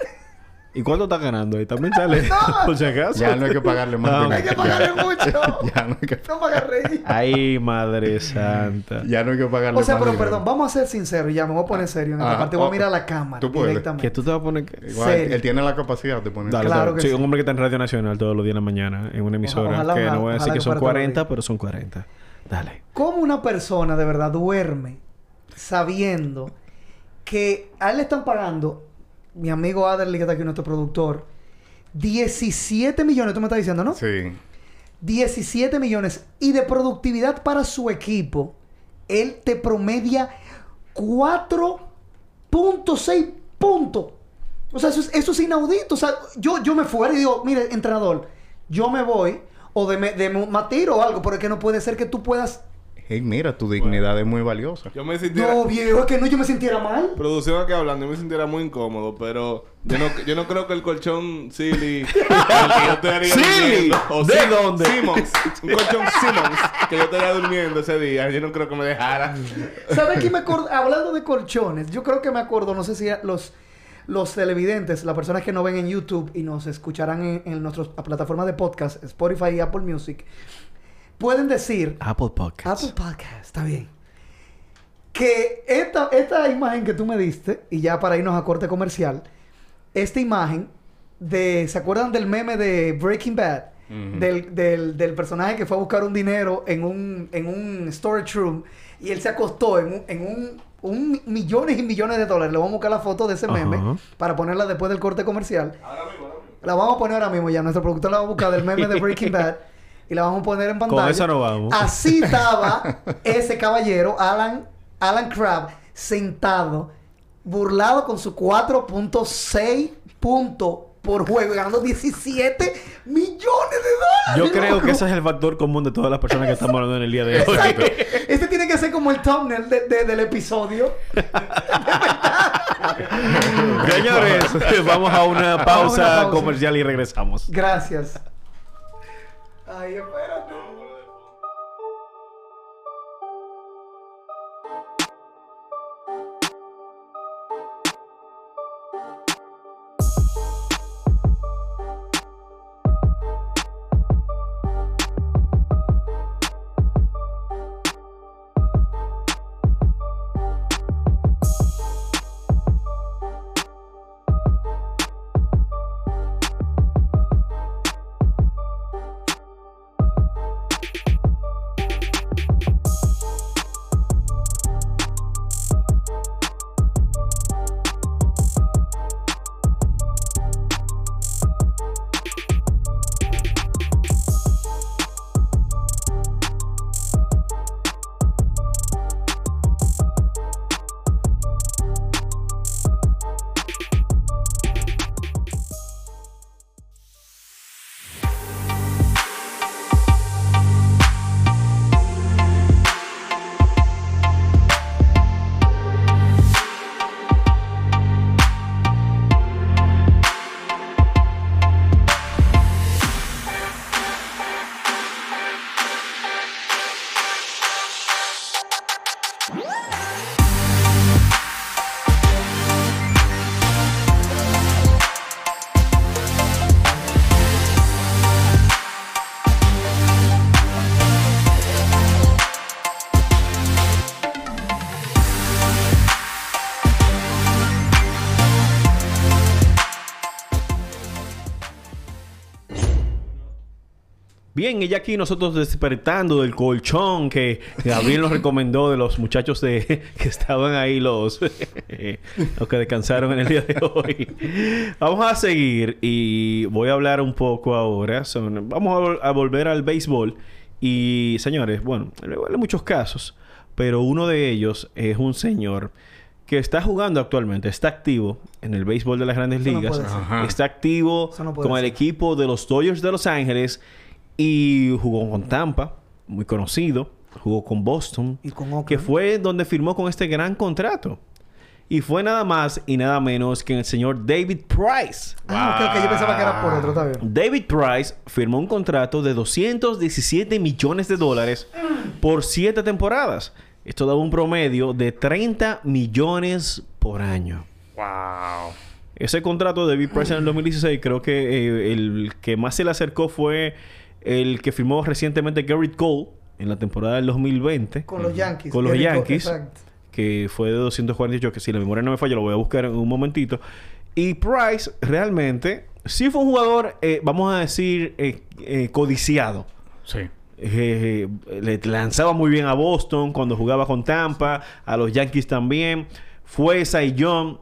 ¿Y cuánto está ganando ahí? También sale. (laughs) Por si acaso. Ya no hay que pagarle más. Ah, dinero. Hay que pagarle mucho. (laughs) ya no hay que, No reír. Ay, madre santa. ya no hay que pagarle O sea, más pero dinero. perdón, vamos a ser sinceros. Ya me voy a poner serio en esta Ah, parte. Voy a oh, mirar a la cámara tú puedes. directamente. Que tú te vas a poner... que- Igual, serio. él tiene la capacidad de poner. Dale, Claro que sí, sí. un hombre que está en Radio Nacional todos los días en la mañana en una emisora. Ojalá, que ojalá, no voy a decir que son fuera todos los 40, días. pero son 40. Dale. ¿Cómo una persona de verdad duerme sabiendo que a él le están pagando, mi amigo Adderley, que está aquí, nuestro productor, 17 millones, tú me estás diciendo, ¿no? Sí. 17 millones y de productividad para su equipo, él te promedia 4.6 puntos. O sea, eso es, eso es inaudito. O sea, yo, yo me fuera y digo, mire, entrenador, yo me voy o de, me, de más tiro o algo, pero es que no puede ser que tú puedas... Hey, mira, tu dignidad es muy valiosa. Yo me sintiera... No, viejo, es que no yo me sintiera mal. Producción aquí hablando, yo me sintiera muy incómodo, pero yo no, yo no creo que el colchón Silly... el que yo estaría ¿Silly? durmiendo, o ¿De dónde? Simmons. Un colchón Simmons que yo estaría durmiendo ese día. Yo no creo que me dejara. ¿Sabes qué me acuerdo? Hablando de colchones, yo creo que me acuerdo, no sé si los, los televidentes, las personas que no ven en YouTube y nos escucharán en, en nuestras plataformas de podcast, Spotify y Apple Music, pueden decir, Apple Podcasts. Apple Podcast, está bien, que esta, esta imagen que tú me diste, y ya para irnos a corte comercial, esta imagen de, ¿se acuerdan del meme de Breaking Bad? Del, del, del personaje que fue a buscar un dinero en un, en un storage room y él se acostó en un, en un, un millones y millones de dólares. Le vamos a buscar la foto de ese meme para ponerla después del corte comercial. La vamos a poner ahora mismo ya. Nuestro productor la va a buscar del meme de Breaking (laughs) Bad y la vamos a poner en pantalla. esa no vamos. Así (laughs) estaba ese caballero, Alan, Alan Crabbe, sentado, burlado con su 4.6 puntos por juego, y ganando 17 millones de dólares. Yo creo loco. que ese es el factor común de todas las personas que estamos hablando en el día de hoy. Este tiene que ser como el thumbnail de- de- del episodio. (laughs) Señores, vamos a una Vamos a pausa, una pausa. comercial y regresamos. Gracias. Ay, espérate. Bien, y ya aquí nosotros despertando del colchón que Gabriel nos recomendó de los muchachos de (laughs) que estaban ahí los, (laughs) los que descansaron en el día de hoy. Vamos a seguir y voy a hablar un poco ahora. son- vamos a, vol- a volver al béisbol. Y señores, bueno, hay muchos casos, pero uno de ellos es un señor que está jugando actualmente, está activo en el béisbol de las grandes Eso no ligas, puede ser. Ajá. está activo no puede con el ser. equipo de los Dodgers de Los Ángeles y jugó con Tampa, muy conocido, jugó con Boston, Y con Oakland. que fue donde firmó con este gran contrato. Y fue nada más y nada menos que el señor David Price. Ah, ok, ok. Yo pensaba que era por otro, está bien. David Price firmó un contrato de 217 millones de dólares por 7 temporadas. Esto daba un promedio de 30 millones por año. Wow. Ese contrato de David Price en el 2016 creo que eh, el que más se le acercó fue el que firmó recientemente Garrett Cole en la temporada del 2020 Con los Yankees. Con los Yankees. Que fue de 248, que si la memoria no me falla, lo voy a buscar en un momentito. Y Price realmente sí fue un jugador, eh, vamos a decir, eh, eh, codiciado. Sí. Eh, le lanzaba muy bien a Boston cuando jugaba con Tampa, a los Yankees también. Fue Cy Young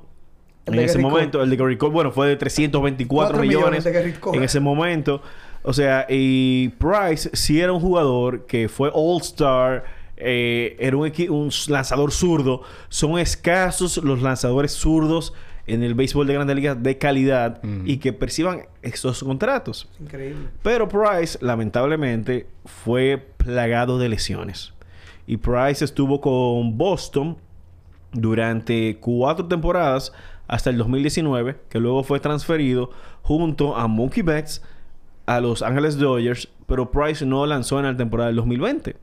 en ese Garrett momento. El de Gary Cole, bueno, fue de 324 Cuatro millones, millones de Garrett Cole. en ese momento. O sea, y Price sí era un jugador que fue All-Star. eh, era un, lanzador zurdo. Son escasos los lanzadores zurdos en el béisbol de grandes ligas de calidad Mm. y que perciban estos contratos. Increíble. Pero Price, lamentablemente, fue plagado de lesiones. Y Price estuvo con Boston durante cuatro temporadas hasta el 2019, que luego fue transferido junto a Mookie Betts a Los Ángeles Dodgers, pero Price no lanzó en la temporada del 2020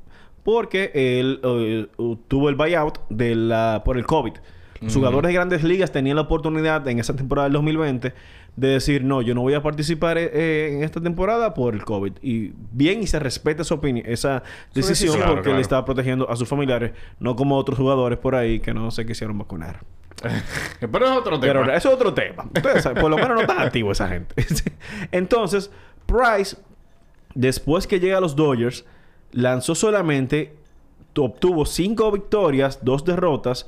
porque él eh, tuvo el buyout de la, por el COVID. Los jugadores de grandes ligas tenían la oportunidad en esa temporada del 2020 de decir, no, yo no voy a participar eh, eh, en esta temporada por el COVID. Y bien, y se respeta esa opinión, esa decisión, decisión. Claro, porque él estaba protegiendo a sus familiares, no como otros jugadores por ahí que no se quisieron vacunar. (laughs) Pero es otro tema. Pero eso es otro tema. Ustedes saben, por lo menos no tan activo esa gente. (laughs) Entonces, Price, después que llega a los Dodgers, lanzó solamente, obtuvo cinco victorias, dos derrotas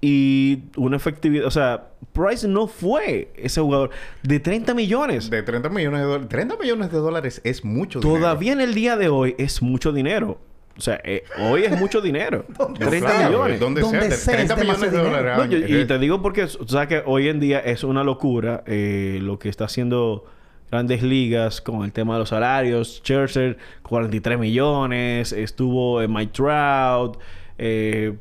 y una efectividad. O sea, Price no fue ese jugador de 30 millones. De 30 millones de dólares. 30 millones de dólares es mucho dinero. Todavía en el día de hoy es mucho dinero. O sea, eh, hoy es mucho dinero. (laughs) 30 Claro, millones. Donde, Donde sea, sea, 30 es millones de dólares. No, yo- y te digo porque, o sea, que hoy en día es una locura eh, lo que está haciendo grandes ligas con el tema de los salarios. Scherzer, 43 millones. Estuvo en Mike Trout. Eh,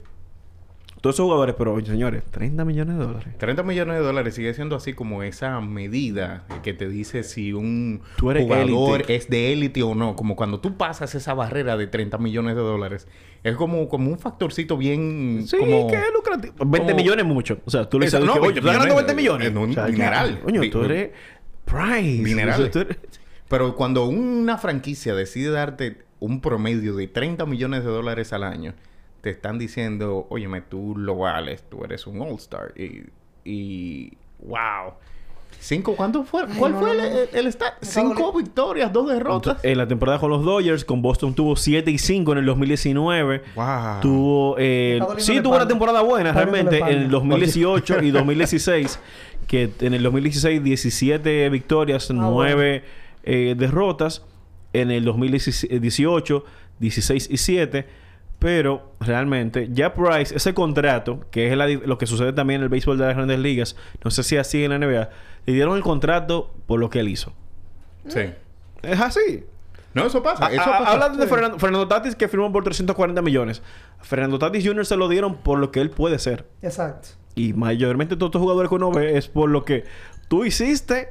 todos esos jugadores, pero oye, señores, 30 millones de dólares. 30 millones de dólares sigue siendo así como esa medida que te dice si un jugador élite. es de élite o no. Como cuando tú pasas esa barrera de 30 millones de dólares. Es como, como un factorcito bien... Sí, como... que es lucrativo. 20 como- millones es mucho. O sea, tú le dices, no, que, oye, 20 ¿tú estás ganando 20 millones, es un O sea. Coño, Di- tú eres Price. Dineral. O sea, tú eres- Pero cuando una franquicia decide darte un promedio de 30 millones de dólares al año, te están diciendo, óyeme, tú lo vales, tú eres un All-Star. Y, y, wow. Cinco, ¿cuánto fue? Ay, ¿Cuál no, fue no, el, no. el- el Cinco victorias, dos derrotas. En la temporada con los Dodgers, con Boston tuvo 7 y 5 en el 2019. wow. Tuvo... eh, sí, tuvo una temporada buena realmente en el espalda. 2018 y (laughs) 2016. Que en el 2016 17 victorias, Ah, 9 eh, derrotas. En el 2018 16 y 7. Pero realmente, ya Price, ese contrato, que es la lo que sucede también en el béisbol de las grandes ligas, no sé si así en la NBA, le dieron el contrato por lo que él hizo. Sí. Es así. No, eso pasa. Eso Ah, pasa. Habla de. Fernando, Fernando Tatis que firmó por 340 millones. Fernando Tatis Jr. se lo dieron por lo que él puede ser. Exacto. Y mayormente todos estos jugadores que uno ve es por lo que tú hiciste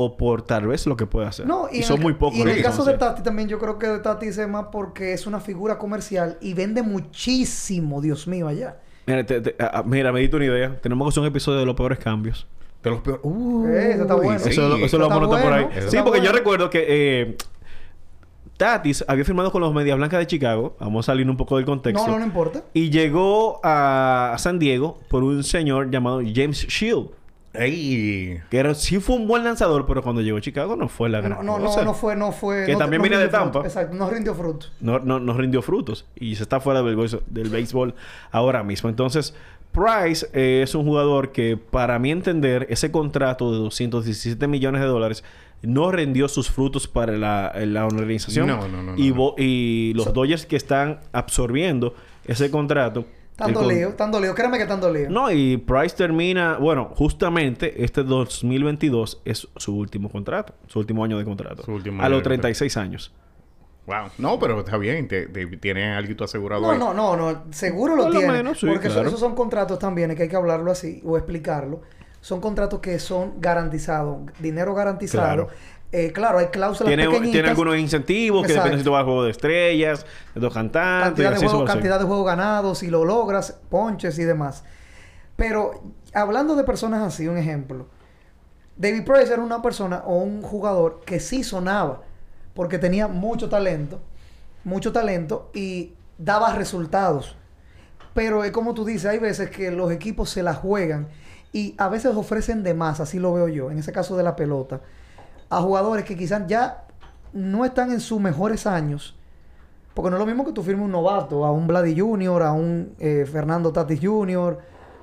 o por tal vez lo que puede hacer. No, y, son el, muy pocos. Y en el caso de. Tati también yo creo que de Tati es más porque es una figura comercial y vende muchísimo, Dios mío, allá. Mira, te- te- mira, me diste una idea. Tenemos que hacer un episodio de los peores cambios. De los peores. Uh, Eh, eso está bueno. sí. eso, lo- eso lo está vamos a anotar por ahí. eso Sí, porque yo recuerdo que eh, Tatis había firmado con los Medias Blancas de Chicago. Vamos a salir un poco del contexto. No, no, no importa. Y llegó a San Diego por un señor llamado James Shield. Ey. Que era, sí fue un buen lanzador, pero cuando llegó a Chicago no fue la gran No, no, cosa. no, no fue, no fue. Que no- también no viene de Tampa. fruto. Exacto, no rindió fruto. no, no, no rindió frutos y se está fuera del, béisbol- del béisbol ahora mismo. Entonces, Price eh, es un jugador que, para mi entender, ese contrato de 217 millones de dólares no rindió sus frutos para la, la organización. No, no, no, y, no, vo- y los Dodgers que están absorbiendo ese contrato. Tan dolido, tan dolido. Créeme que tan dolido. No, y Price termina, bueno, justamente este 2022 es su último contrato, su último año de contrato. Su último a año los de contrato. 36 años. Wow. No, pero está bien. Te, te- tiene algo asegurado No, ahí. no, no, no, seguro lo tiene. menos, sí, porque eso- esos son contratos también, que hay que hablarlo así o explicarlo. Son contratos que son garantizados, dinero garantizado. Claro. Eh, claro, hay cláusulas Tiene, pequeñitas. tiene algunos incentivos que depende si tú vas a juego de estrellas, de dos cantantes, cantidad de, ser. cantidad de juegos ganados, si lo logras, ponches y demás. Pero hablando de personas así, un ejemplo. David Price era una persona o un jugador que sí sonaba porque tenía mucho talento, mucho talento y daba resultados. Pero es como tú dices, hay veces que los equipos se la juegan y a veces ofrecen de más, así lo veo yo, en ese caso de la pelota, a jugadores que quizás ya no están en sus mejores años. Porque no es lo mismo que tú firmes un novato, a un Vladi Jr., a un eh, Fernando Tatis Jr.,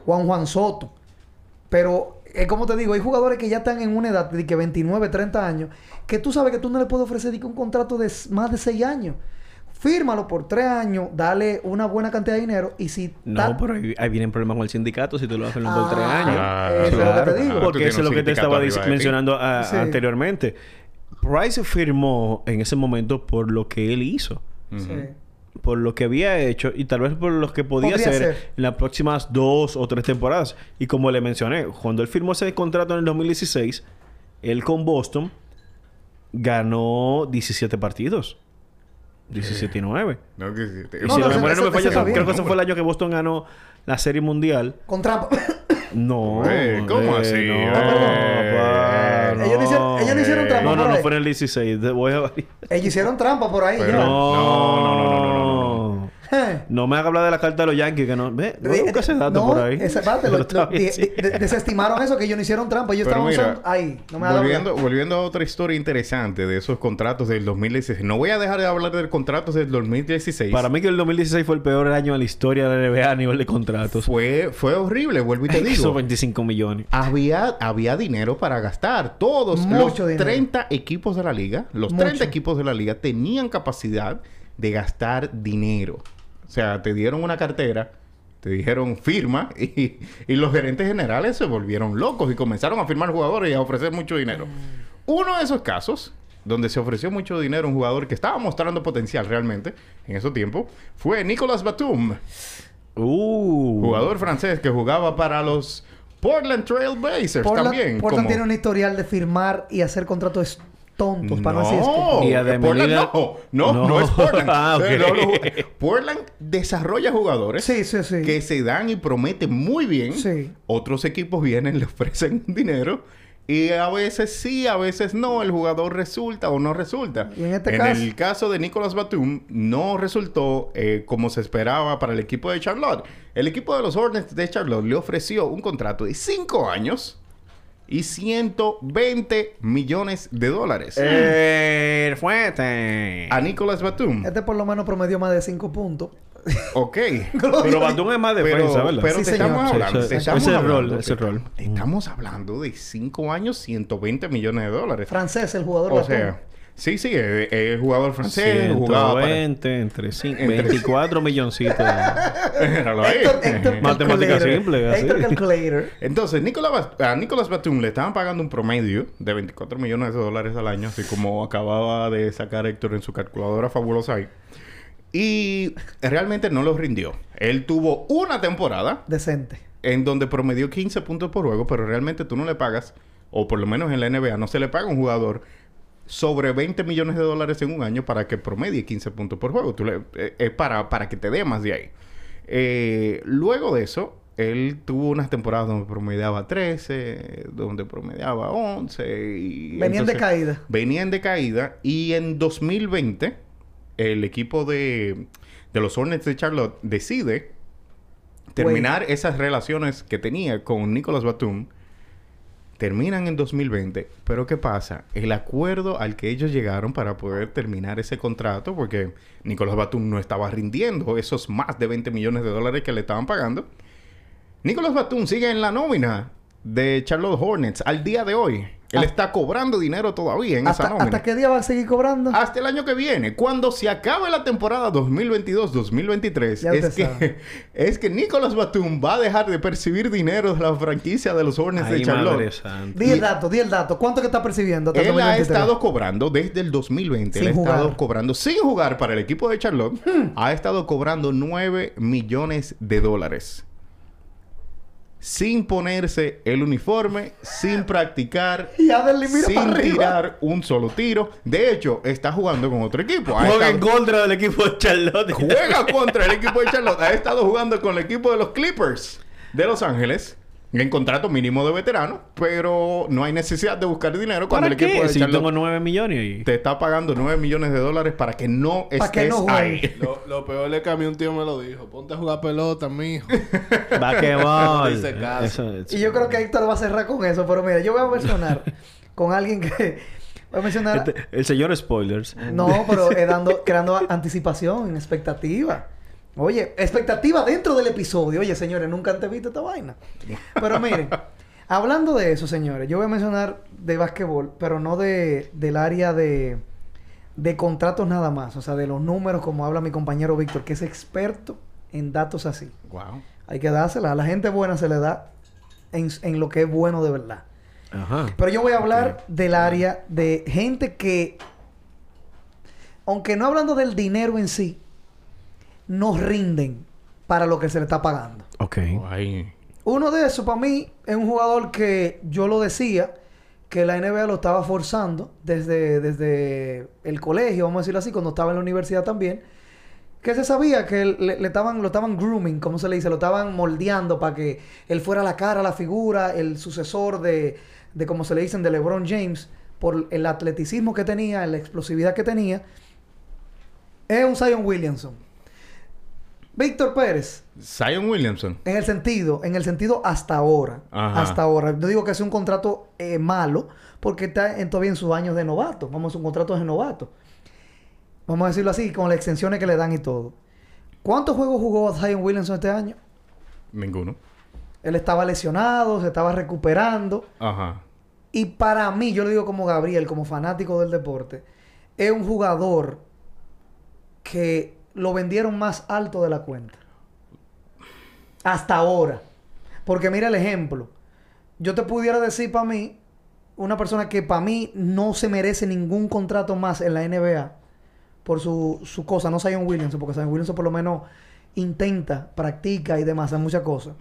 o a un Juan Soto. Pero, es como te digo, hay jugadores que ya están en una edad de que 29, 30 años, que tú sabes que tú no le puedes ofrecer que un contrato de más de 6 años. Fírmalo por 3 años, dale una buena cantidad de dinero y si... No, ta- pero ahí, ahí vienen problemas con el sindicato si tú lo haces por tres Ah, años. Claro, eso es lo que te digo. claro. Porque eso es lo que te estaba mencionando a- Sí. anteriormente. Price firmó en ese momento por lo que él hizo. Sí. por lo que había hecho y tal vez por lo que podía, Podría hacer ser. en las próximas dos o tres temporadas. Y como le mencioné, cuando él firmó ese contrato en el 2016, él con Boston ganó 17 partidos. 17 y 9. No, que sí, Y No, si no, la memoria no me falla, creo que bien. ese fue el año que Boston ganó la Serie Mundial. Con trampa. No. Eh, ¿cómo así? No, Eh, papá, ellos no hicieron- ellos no hicieron trampa No, no, por no ahí. fue en el 16. Te voy a... Ellos hicieron trampa por ahí. Pero-. No, No, no, no, no, (laughs) no. Eh. Me haga hablar de la carta de los Yankees, que no. Ve, no De- busca ese dato no, por ahí. esa parte, Pero (laughs) lo- está lo- bien, de- sí. de- desestimaron eso, que ellos no hicieron trampa. Ellos Pero estaban mira, usando- ahí. No me hagas volviendo, a otra historia interesante de esos contratos del 2016. No voy a dejar de hablar de contratos del 2016. Para mí que el 2016 fue el peor año de la historia de la NBA a nivel de contratos. fue, fue horrible, vuelvo y te (laughs) Esos digo. 25 millones. Había, había dinero para gastar. Todos Mucho los dinero. 30 equipos de la liga, los Mucho. 30 equipos de la liga tenían capacidad de gastar dinero. O sea, te dieron una cartera, te dijeron firma (laughs) y, y los gerentes generales se volvieron locos y comenzaron a firmar jugadores y a ofrecer mucho dinero. Uno de esos casos donde se ofreció mucho dinero a un jugador que estaba mostrando potencial realmente en ese tiempo fue Nicolas Batum, Uh. jugador francés que jugaba para los Portland Trail Blazers Portland, también. Portland como- tiene un historial de firmar y hacer contratos tontos, para no decir no, Portland Lillard- no, no, no, No. es Portland. (laughs) Ah, ok. No, no, Portland desarrolla jugadores Sí, sí, sí. que se dan y prometen muy bien. Sí. Otros equipos vienen, (laughs) le ofrecen dinero y a veces sí, a veces no, el jugador resulta o no resulta. Y en este caso- el caso de Nicolas Batum no resultó eh, como se esperaba para el equipo de Charlotte. El equipo de los Hornets de Charlotte le ofreció un contrato de 5 años y 120 millones de dólares. El fuerte. a Nicolas Batum. Este por lo menos promedió más de 5 puntos. Ok. (laughs) Pero Batum es más defensa, Pero, ¿verdad? pero Sí, te señor. estamos Sí, hablando, sí, te sí. estamos Ese es el hablando, rol, ese es el rol. te estamos hablando de 5 años, 120 millones de dólares. Francés, el jugador O Batum. sea, sí, sí, es, es jugador francés, jugaba para... 120, entre cinco- Entre- 24 milloncitos. (laughs) Matemática simple, así. Héctor Calculator. Entonces, Nicolas Bas- a Nicolas Batum le estaban pagando un promedio de 24 millones de dólares al año, así como acababa de sacar Héctor en su calculadora fabulosa ahí. Y realmente no lo rindió. Él tuvo una temporada Decente. en donde promedió 15 puntos por juego, pero realmente tú no le pagas, o por lo menos en la NBA, no se le paga a un jugador sobre 20 millones de dólares en un año para que promedie 15 puntos por juego. Tú le- eh, es para, para que te dé más de ahí. Eh, luego de eso, él tuvo unas temporadas donde promediaba 13, donde promediaba 11. Y Venían de caída. Venían de caída. Y en 2020, el equipo de, de los Hornets de Charlotte decide terminar esas relaciones que tenía con Nicolas Batum terminan en 2020, pero ¿qué pasa? El acuerdo al que ellos llegaron para poder terminar ese contrato, porque Nicolás Batum no estaba rindiendo esos más de 20 millones de dólares que le estaban pagando. Nicolás Batum sigue en la nómina de Charlotte Hornets al día de hoy. Él Ah. está cobrando dinero todavía en ¿Hasta, esa nómina. ¿Hasta qué día va a seguir cobrando? Hasta el año que viene, cuando se acabe la temporada 2022-2023, Ya es que, (laughs) es que Nicolas Batum va a dejar de percibir dinero de la franquicia de los Hornets de Charlotte. Di el dato, di el dato. ¿Cuánto que está percibiendo hasta Él ha 2023? estado cobrando desde el 2020. Sin él ha estado jugar. Hmm. cobrando sin jugar para el equipo de Charlotte. Ha estado cobrando 9 millones de dólares. Sin ponerse el uniforme, sin practicar, (laughs) sin tirar un solo tiro. De hecho, está jugando con otro equipo. Ha Juega en estado- contra del equipo de Charlotte. juega (laughs) contra el equipo de Charlotte. Ha estado jugando con el equipo de los Clippers de Los Ángeles. En contrato mínimo de veterano. Pero no hay necesidad de buscar dinero cuando ¿Para el equipo qué? de Si Charlotte tengo 9 millones y... te está pagando 9 millones de dólares para que no Pa' que estés no ahí. Lo, lo peor es que a mí un tío me lo dijo. Ponte a jugar pelota, mijo. (laughs) No dice caso. Eso- eso- Y yo creo que Héctor va a cerrar con eso. Pero mira, yo voy a mencionar (laughs) con alguien que... Voy a mencionar... Este- el señor Spoilers. No, pero es dando, (laughs) creando anticipación, expectativa. Oye, expectativa dentro del episodio. Oye, señores, nunca antes visto esta vaina. Pero miren, (laughs) hablando de eso, señores, yo voy a mencionar de básquetbol, pero no de, del área de, de contratos nada más. O sea, de los números, como habla mi compañero Víctor, que es experto en datos así. Wow. Hay que dársela. A la gente buena se le da en, en lo que es bueno de verdad. Ajá. Pero yo voy a hablar del área de gente que, aunque no hablando del dinero en sí, no rinden para lo que se le está pagando. Ok. Ay. Uno de esos, para mí, es un jugador que yo lo decía, que la NBA lo estaba forzando desde, desde el colegio, vamos a decirlo así, cuando estaba en la universidad también, que se sabía que le, le estaban, lo estaban grooming, como se le dice, lo estaban moldeando para que él fuera la cara, la figura, el sucesor de, de como se le dicen, de LeBron James, por el atleticismo que tenía, la explosividad que tenía. Es un Zion Williamson. Víctor Pérez, Zion Williamson. en el sentido, en el sentido hasta ahora. Ajá. Hasta ahora. Yo digo que es un contrato eh, malo porque está en, todavía en sus años de novato. Vamos a un contrato de novato. Vamos a decirlo así, con las extensiones que le dan y todo. ¿Cuántos juegos jugó Zion Williamson este año? Ninguno. Él estaba lesionado, se estaba recuperando. Ajá. Y para mí, yo lo digo como Gabriel, como fanático del deporte, es un jugador que lo vendieron más alto de la cuenta. Hasta ahora. Porque mira el ejemplo. Yo te pudiera decir para mí, una persona que para mí no se merece ningún contrato más en la NBA por su, su cosa, no Zion Williamson, porque Zion Williamson por lo menos intenta, practica y demás, hace muchas cosas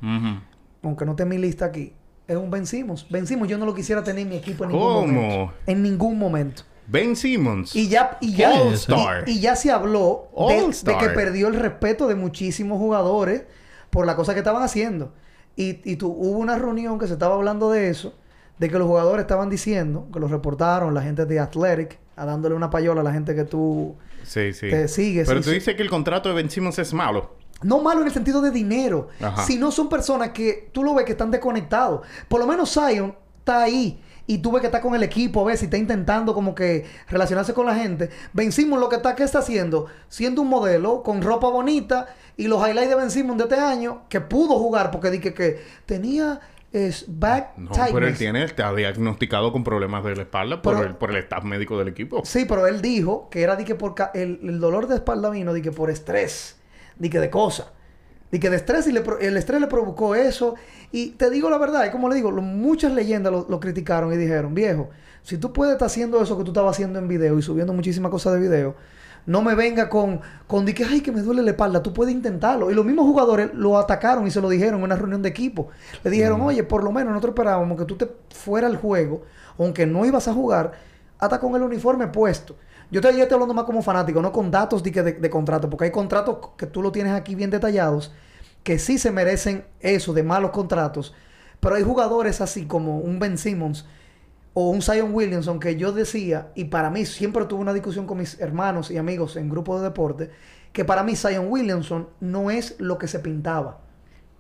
aunque no esté en mi lista aquí, es un. Ben Simmons yo no lo quisiera tener en mi equipo en ningún ¿Cómo? momento. En ningún momento. Ben Simmons. Y ya, y ya, All-Star. y, y ya se habló de, que perdió el respeto de muchísimos jugadores por la cosa que estaban haciendo. Y, y tu- hubo una reunión que se estaba hablando de eso, de que los jugadores estaban diciendo, que lo reportaron la gente de Athletic, a dándole una payola a la gente que tú Sí, sí. te sigues. Pero tú dices que el contrato de Ben Simmons es malo. no malo en el sentido de dinero, Ajá. sino son personas que tú lo ves que están desconectados. Por lo menos Zion está ahí y tú ves que está con el equipo, a ver si está intentando como que relacionarse con la gente. Ben Simmons lo que está, ¿qué está haciendo? Siendo un modelo con ropa bonita y los highlights de Ben Simmons de este año que pudo jugar porque dije que tenía es back No, tightness. pero él tiene, está diagnosticado con problemas de la espalda por, Pero- el, por el staff médico del equipo. Sí, pero él dijo que era de que por el, el dolor de espalda vino de que por estrés, de que de cosas. De que de estrés y le pro- el estrés le provocó eso. Y te digo la verdad, y como le digo, lo- muchas leyendas lo, lo criticaron y dijeron, viejo, si tú puedes estar haciendo eso que tú estabas haciendo en video y subiendo muchísimas cosas de video, no me venga con, con de que, ay, que me duele la espalda, tú puedes intentarlo. Y los mismos jugadores lo atacaron y se lo dijeron en una reunión de equipo. Le dijeron, oye, por lo menos nosotros esperábamos que tú te fuera al juego, aunque no ibas a jugar, hasta con el uniforme puesto. Yo te, yo estoy hablando más como fanático, no con datos de, de contrato, porque hay contratos que tú lo tienes aquí bien detallados, que sí se merecen eso de malos contratos, pero hay jugadores así como un Ben Simmons o un Zion Williamson que yo decía, y para mí siempre tuve una discusión con mis hermanos y amigos en grupos de deporte, que para mí Zion Williamson no es lo que se pintaba.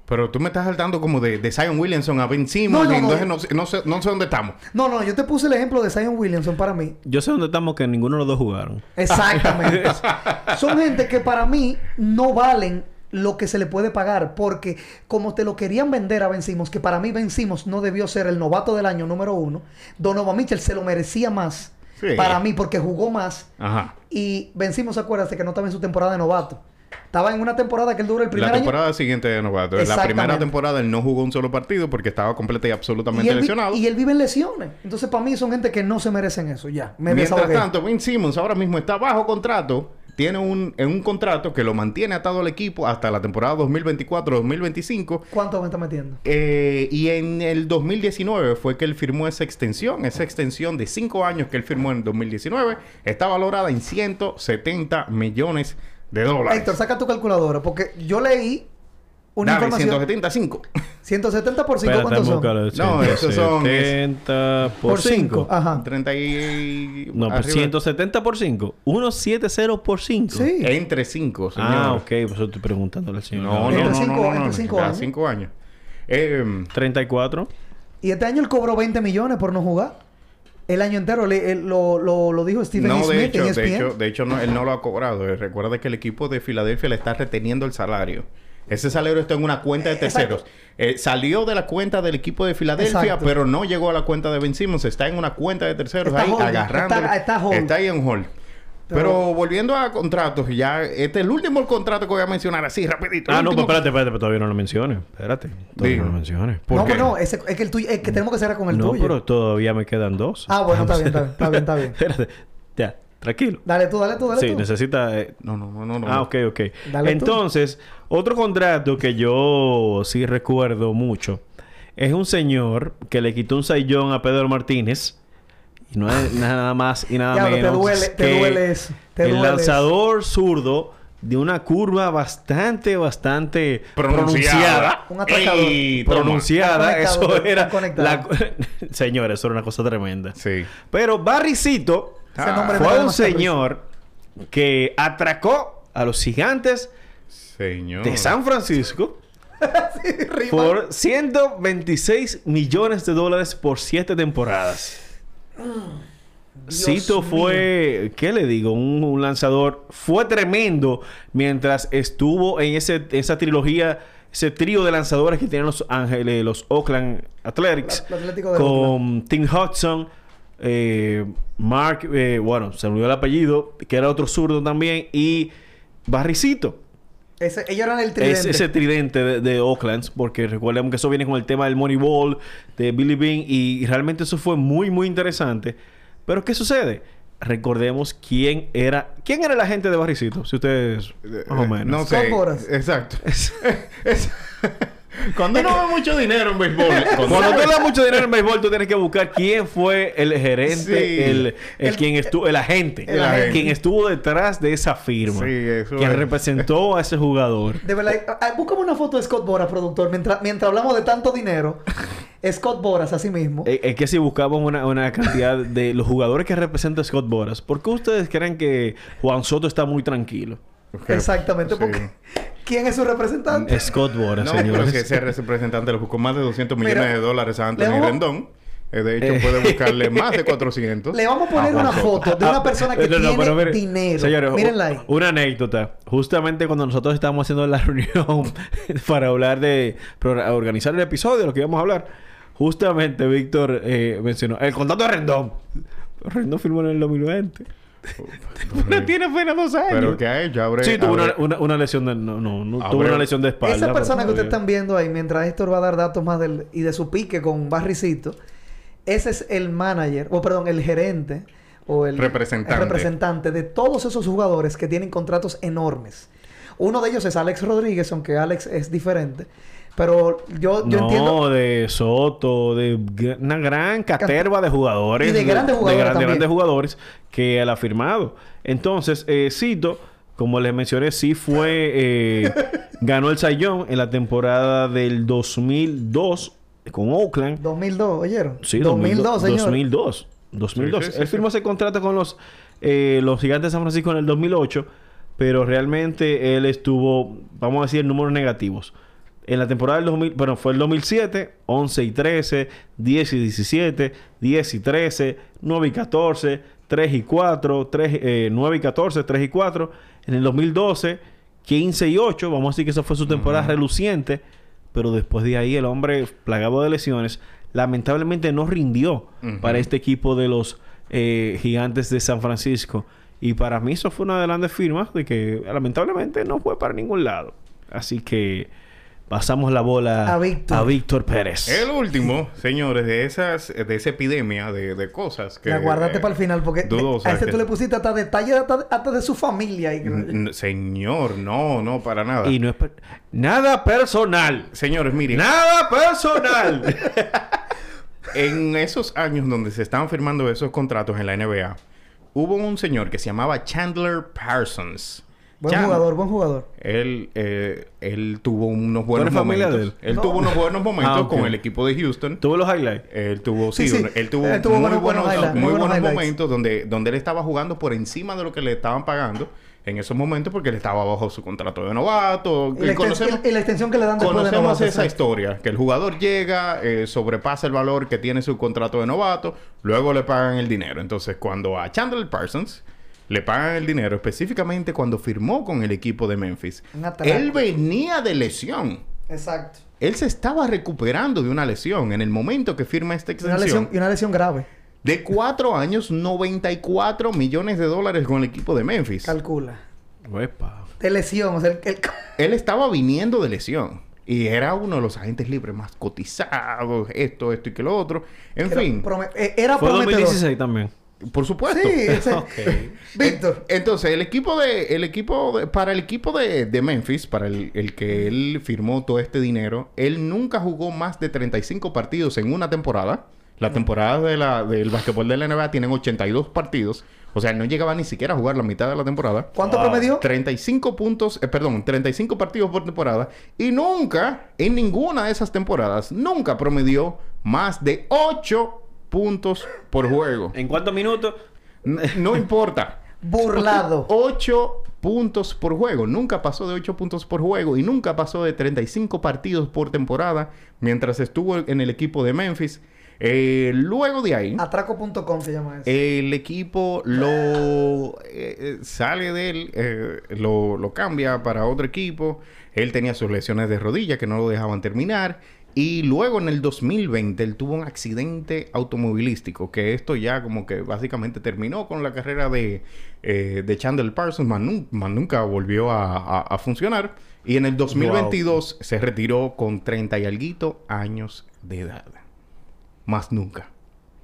Pero tú me estás saltando como de, de Zion Williamson a Ben Simmons. No, no, entonces no, sé- no sé, no sé dónde estamos. No, no, yo te puse el ejemplo de Zion Williamson para mí. Yo sé dónde estamos que ninguno de los dos jugaron. Exactamente. (laughs) Son gente que para mí no valen lo que se le puede pagar. Porque como te lo querían vender a Ben Simmons, que para mí Ben Simmons no debió ser el novato del año número uno, Donovan Mitchell se lo merecía más. Sí. Para mí, porque jugó más. Ajá. Y Ben Simmons, acuérdate que no estaba en su temporada de novato. Estaba en una temporada que él dura el primer La año. temporada siguiente de novato. En la primera temporada él no jugó un solo partido porque estaba completa y absolutamente Y él, vi- lesionado. y él vive en lesiones. Entonces, para mí son gente que no se merecen eso. Ya. Me Mientras desahogué. tanto, Ben Simmons ahora mismo está bajo contrato. Tiene un, en un contrato que lo mantiene atado al equipo hasta la temporada 2024-2025. ¿Cuánto me está metiendo? Eh, y en el 2019 fue que él firmó esa extensión. Esa extensión de 5 años que él firmó en 2019 está valorada en 170 millones de dólares. Héctor, saca tu calculadora. Porque yo leí una Dame, información. 175. 170 por 5, Espérate, ¿cuántos son? No, esos son- 170 por Por 5. 5. Ajá. 30 y... No, pues arriba. 170 por 5. 170 por 5. Sí. Entre 5, señor. Ah, ok. Pues yo estoy preguntándole al señor. No, no, Entre no, cinco- no, no, no, entre no, cinco años. cinco años. Eh, 34. Y este año él cobró 20 millones por no jugar. El año entero le- él- lo, lo, lo dijo Stephen no, de Smith hecho, en E de ESPN. hecho, de hecho no, él no lo ha cobrado. Eh, Recuerda que el equipo de Filadelfia le está reteniendo el salario. Ese salario está en una cuenta de Exacto. terceros. Eh, salió de la cuenta del equipo de Filadelfia, Exacto. pero no llegó a la cuenta de Ben Simmons. Está en una cuenta de terceros Está ahí hold, agarrando. está- está hold. ahí en hold. Pero, Pero- volviendo a contratos, ya este es el último contrato que voy a mencionar así rapidito. Ah, no, pues último- espérate, espérate, pero todavía no lo menciones. Espérate. Todavía no lo menciones. ¿Por no, qué? pues no, ese- es que el tuyo, es que tenemos que cerrar con el No, tuyo. pero todavía me quedan dos. Ah, bueno, está bien, está bien, está bien, está bien. (laughs) Espérate. Ya, tranquilo. Dale tú, dale tú, dale Sí, tú. necesita... eh, No, no, no, no. no. Ah, ok, ok. Dale tú. Entonces, otro contrato que yo sí recuerdo mucho es un señor que le quitó un saillón a Pedro Martínez. Y no es nada más y nada te menos duele- te que duele eso, te el duele eso. lanzador zurdo de una curva bastante, bastante Pronunciada. pronunciada. Un. Ey, pronunciada. Eso era... La... (laughs) Señor, eso era una cosa tremenda. Sí. Pero Barricito Ese nombre me da fue un señor que atracó a los gigantes Señor. de San Francisco (laughs) por 126 millones de dólares por 7 temporadas. Cito mío. fue, ¿qué le digo? Un, un lanzador. Fue tremendo mientras estuvo en ese, esa trilogía, ese trío de lanzadores que tienen los Ángeles, los Oakland Athletics, El Atlético de con Tim Hudson, eh, Mark, eh, bueno, se me olvidó el apellido, que era otro zurdo también, y Barricito. Ese, ellos eran el tridente. Es ese tridente de, de Oakland, porque recuerden que eso viene con el tema del Moneyball, de Billy Bean, y realmente eso fue muy, muy interesante. Pero, ¿qué sucede? Recordemos quién era... ¿Quién era el agente de Barricito? Si ustedes... Más o menos. Eh, No sé. Exacto. (laughs) Es- Cuando uno ve mucho dinero en béisbol. (laughs) Cuando tú das mucho dinero en béisbol, tú tienes que buscar quién fue el gerente, Sí. el, el, El- quien estuvo, el agente, el agente. quien estuvo detrás de esa firma, Sí, eso quien es. representó a ese jugador. De verdad, ah, búscame una foto de Scott Boras, productor. Mientras, mientras hablamos de tanto dinero, Scott Boras, así mismo. Eh, Es que si buscamos una, una cantidad de los jugadores que representa Scott Boras, ¿por qué ustedes creen que Juan Soto está muy tranquilo? Exactamente, Sí. porque ¿quién es su representante? Scott Boras, No, pero señores. si ese representante le buscó más de 200 Mira, millones de dólares a Anthony vamos- Rendón. Eh, de hecho, Eh. puede buscarle más de (laughs) 400. Le vamos a poner a Juan una Soto. foto de una persona que Ah, No, no, tiene pero mire, dinero. Señores, Mírenla ahí. una anécdota. Justamente cuando nosotros estábamos haciendo la (laughs) reunión (laughs) para hablar de... para organizar el episodio de lo que íbamos a hablar. Justamente Víctor eh, mencionó... El contrato de Rendón. Rendón firmó en el 2020. (laughs) no tiene apenas dos años. Pero que ha hecho, abre, Sí, tuvo una, una, una lesión de... No, no, no tuvo una lesión de espalda. Esa persona que ustedes están viendo ahí, mientras Héctor va a dar datos más del, y de su pique con Barricito, ese es el manager, o perdón, el gerente, o el Representante. el representante de todos esos jugadores que tienen contratos enormes. Uno de ellos es Alex Rodríguez, aunque Alex es diferente. Pero yo, yo no, entiendo. de Soto, de una gran caterva de jugadores. Y de grandes jugadores gran- de grandes jugadores que él ha firmado. Entonces, eh, Cito, como les mencioné, sí fue... eh, (laughs) ganó el Sayón en la temporada del 2002 con Oakland. 2002, ¿oyeron? Sí, 2002, señor. 2002. 2002. Sí, sí, sí, Él sí. firmó ese contrato con los, eh, los Gigantes de San Francisco en el 2008, pero realmente él estuvo, vamos a decir, en números negativos. En la temporada del 2000, bueno, fue el 2007, 11 y 13, 10 y 17, 10 y 13, 9 y 14, 3 y 4, 3, eh, 9 y 14, 3 y 4. En el 2012, 15 y 8. Vamos a decir que esa fue su temporada reluciente. Pero después de ahí, el hombre, plagado de lesiones, lamentablemente no rindió Ujú. para este equipo de los eh, gigantes de San Francisco. Y para mí eso fue una de las grandes firmas de que lamentablemente no fue para ningún lado. Así que pasamos la bola A Víctor. a Víctor Pérez. El último, señores, de esas, de esa epidemia de, de cosas que. La guardaste eh, para el final porque dudosas a ese que- tú le pusiste hasta detalles hasta, hasta de su familia. y- Señor, no, no, para nada. Y no es per- nada personal. Señores, miren, Nada personal. (laughs) en esos años donde se estaban firmando esos contratos en la NBA, hubo un señor que se llamaba Chandler Parsons. Buen Chan- jugador, buen jugador. Él, eh, él tuvo unos buenos momentos. de él? Él No. tuvo unos buenos momentos Ah, con el equipo de Houston. Tuvo los highlights. Él tuvo, sí, Sí, él tuvo, Él tuvo muy buenos- buenos, buenos highlights, muy muy buenos momentos donde, donde él estaba jugando por encima de lo que le estaban pagando en esos momentos porque él estaba bajo su contrato de novato. Y la, Y conocemos, extensión, y la extensión que le dan después de conocemos novato, esa historia, que el jugador llega, eh, sobrepasa el valor que tiene su contrato de novato, luego le pagan el dinero. Entonces, cuando a Chandler Parsons le pagan el dinero, específicamente cuando firmó con el equipo de Memphis, él venía de lesión. Exacto. Él se estaba recuperando de una lesión en el momento que firma esta Y una, extensión. lesión, y una lesión grave. De cuatro años, 94 millones de dólares con el equipo de Memphis. Calcula. Uepa. De lesión. O sea, el, el- (laughs) Él estaba viniendo de lesión. Y era uno de los agentes libres más cotizados, esto, esto y que lo otro. En era, fin, prome- eh, era Fue prometedor. 2016 también. Por supuesto. Sí, ese- (laughs) Ok. Víctor. Entonces, el equipo de, el equipo de- para el equipo de, de Memphis, para el, el que él firmó todo este dinero, él nunca jugó más de 35 partidos en una temporada. La temporada de la, del basquetbol de la NBA tienen 82 partidos. O sea, él no llegaba ni siquiera a jugar la mitad de la temporada. ¿Cuánto promedió? 35 puntos, eh, perdón, 35 partidos por temporada. Y nunca, en ninguna de esas temporadas, nunca promedió más de 8 puntos por juego. ¿En cuántos minutos? No importa. (laughs) Burlado. 8 puntos por juego. Nunca pasó de 8 puntos por juego y nunca pasó de 35 partidos por temporada mientras estuvo en el equipo de Memphis. Eh, luego de ahí, Atraco.com se llama eso. el equipo lo eh, eh, sale de él, eh, lo, lo cambia para otro equipo. Él tenía sus lesiones de rodilla que no lo dejaban terminar. Y luego en el 2020 él tuvo un accidente automovilístico, que esto ya como que básicamente terminó con la carrera de, eh, de Chandler Parsons, más, más nunca volvió a, a- a funcionar. Y en el 2022 se retiró con 30 y alguito años de edad. Más nunca.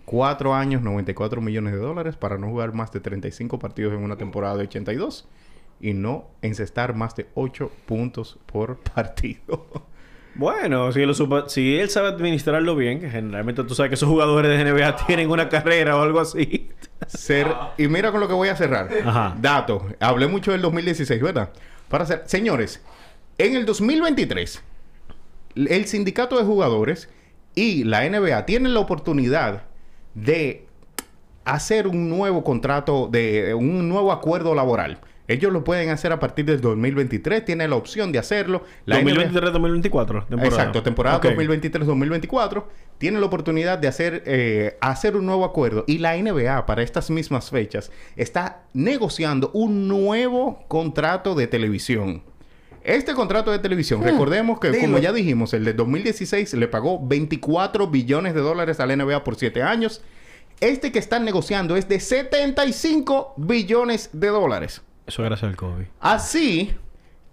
Cuatro años, 94 millones de dólares para no jugar más de 35 partidos en una temporada de 82 y no encestar más de 8 puntos por partido. (laughs) Bueno, si, lo supa- si él sabe administrarlo bien, que generalmente tú sabes que esos jugadores de NBA (laughs) tienen una carrera o algo así. Ser- y mira con lo que voy a cerrar. Ajá. Dato. Hablé mucho del 2016, ¿verdad? Para hacer... Señores, en el 2023, el sindicato de jugadores y la NBA tienen la oportunidad de hacer un nuevo contrato, de un nuevo acuerdo laboral. Ellos lo pueden hacer a partir del 2023, tienen la opción de hacerlo. La NBA 2023-2024. temporada. Exacto, temporada Ok. 2023-2024. Tiene la oportunidad de hacer, eh, hacer un nuevo acuerdo. Y la NBA, para estas mismas fechas, está negociando un nuevo contrato de televisión. Este contrato de televisión, recordemos que, dilo. como ya dijimos, el de 2016 le pagó 24 billones de dólares a la NBA por 7 años. Este que están negociando es de 75 billones de dólares. Eso gracias al COVID. Así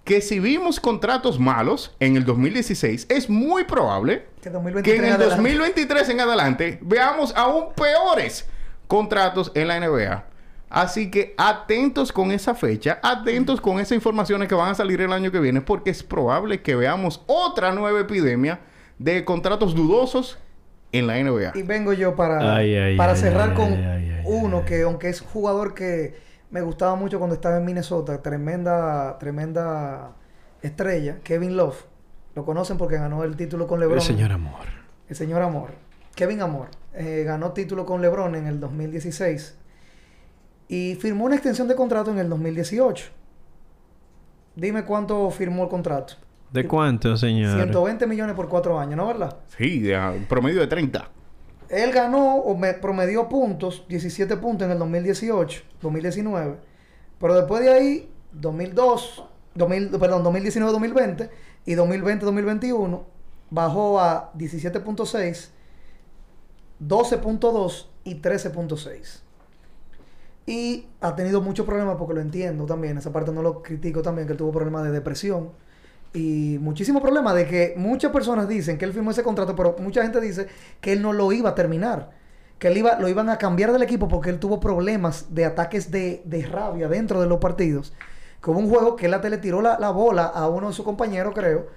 que si vimos contratos malos en el 2016, es muy probable Que 2023 que en el adelante. 2023 en adelante veamos aún peores contratos en la NBA. Así que atentos con esa fecha, atentos con esas informaciones que van a salir el año que viene, porque es probable que veamos otra nueva epidemia de contratos dudosos en la NBA. Y vengo yo para, Ay, ay, para ay, cerrar ay, con ay, ay, ay, uno ay. que, aunque es jugador que me gustaba mucho cuando estaba en Minnesota, tremenda, tremenda estrella, Kevin Love. Lo conocen porque ganó el título con LeBron. El señor amor. El señor Amor. Kevin Amor. eh, ganó título con LeBron en el 2016. Y firmó una extensión de contrato en el 2018. Dime cuánto firmó el contrato. ¿De cuánto, señor? 120 millones por cuatro años, ¿no verdad? Sí, de, promedio de 30. Él ganó o me promedió puntos, 17 puntos en el 2018, 2019. Pero después de ahí, 2002, 2000, perdón, 2019-2020 y 2020-2021, bajó a 17.6, 12.2 y 13.6. Y ha tenido muchos problemas porque lo entiendo también. Esa parte no lo critico también, que él tuvo problemas de depresión. Y muchísimos problemas de que muchas personas dicen que él firmó ese contrato, pero mucha gente dice que él no lo iba a terminar. Que él iba, lo iban a cambiar del equipo porque él tuvo problemas de ataques de, de rabia dentro de los partidos. Como un juego que él le tiró la, la bola a uno de sus compañeros, creo,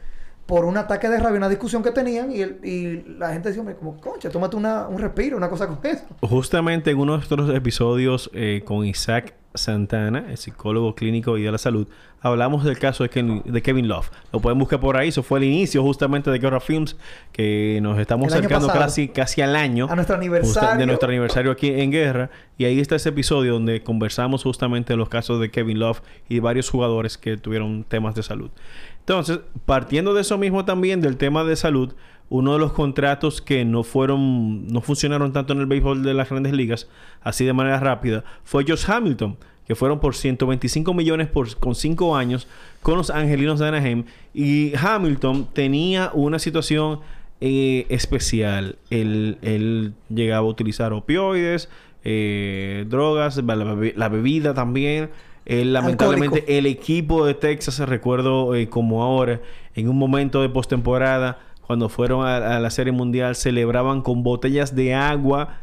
por un ataque de rabia, una discusión que tenían. Y, la gente decía, hombre, como, concha, tómate una, un respiro, una cosa con (laughs) eso. Justamente en uno de estos episodios eh, con Isaac Santana, el psicólogo clínico y de la salud, hablamos del caso de Kevin, de Kevin Love. Lo pueden buscar por ahí. Eso fue el inicio justamente de Guerra Films, que nos estamos El acercando casi, casi al año. A nuestro aniversario. de nuestro aniversario aquí en Guerra. Y ahí está ese episodio donde conversamos justamente de los casos de Kevin Love y varios jugadores que tuvieron temas de salud. Entonces, partiendo de eso mismo también, del tema de salud, uno de los contratos que no fueron, no funcionaron tanto en el béisbol de las grandes ligas, así de manera rápida, fue Josh Hamilton, que fueron por 125 millones por, con 5 años con los Angelinos de Anaheim. Y Hamilton tenía una situación eh, especial. Él, él llegaba a utilizar opioides, eh, drogas, la, la bebi- la bebida también. Él, lamentablemente, el equipo de Texas, recuerdo eh, como ahora, en un momento de postemporada, cuando fueron a, a la Serie Mundial, celebraban con botellas de agua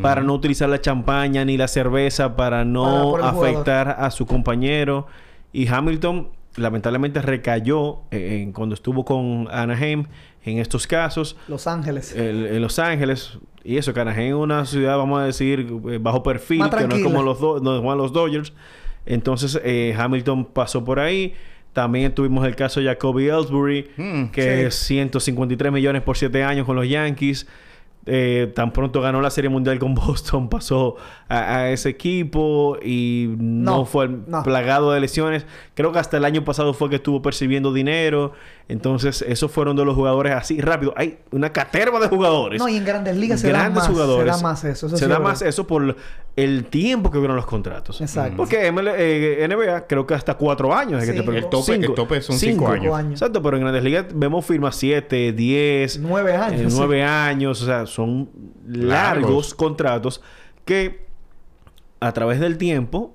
para no utilizar la champaña ni la cerveza, para no el jugador. afectar a su compañero. Y Hamilton, lamentablemente, recayó eh, en- cuando estuvo con Anaheim en estos casos. Los Ángeles. El- en Los Ángeles. Y eso, que Anaheim es una ciudad, vamos a decir, eh, bajo perfil, que no es como los, do- no juegan los Dodgers. Entonces, eh, Hamilton pasó por ahí. También tuvimos el caso de Jacoby Ellsbury, Mm, que sí. es 153 millones por 7 años con los Yankees. Eh, tan pronto ganó la Serie Mundial con (laughs) Boston, pasó a, a ese equipo y no, No, fue no. plagado de lesiones. Creo que hasta el año pasado fue que estuvo percibiendo dinero. Entonces, esos fueron de los jugadores así rápido. Hay una caterva de jugadores. No, y en grandes ligas se da grandes más, jugadores. se da más eso. eso se sí da es más eso por el tiempo que duran los contratos. Exacto. Porque ML, eh, NBA creo que hasta cuatro años. es que te Cinco. El tope- el tope son cinco años. Exacto, pero en Grandes Ligas vemos firmas 7, 10, Nueve años, sí. 9 años. O sea, son largos, Largos. contratos que a través del tiempo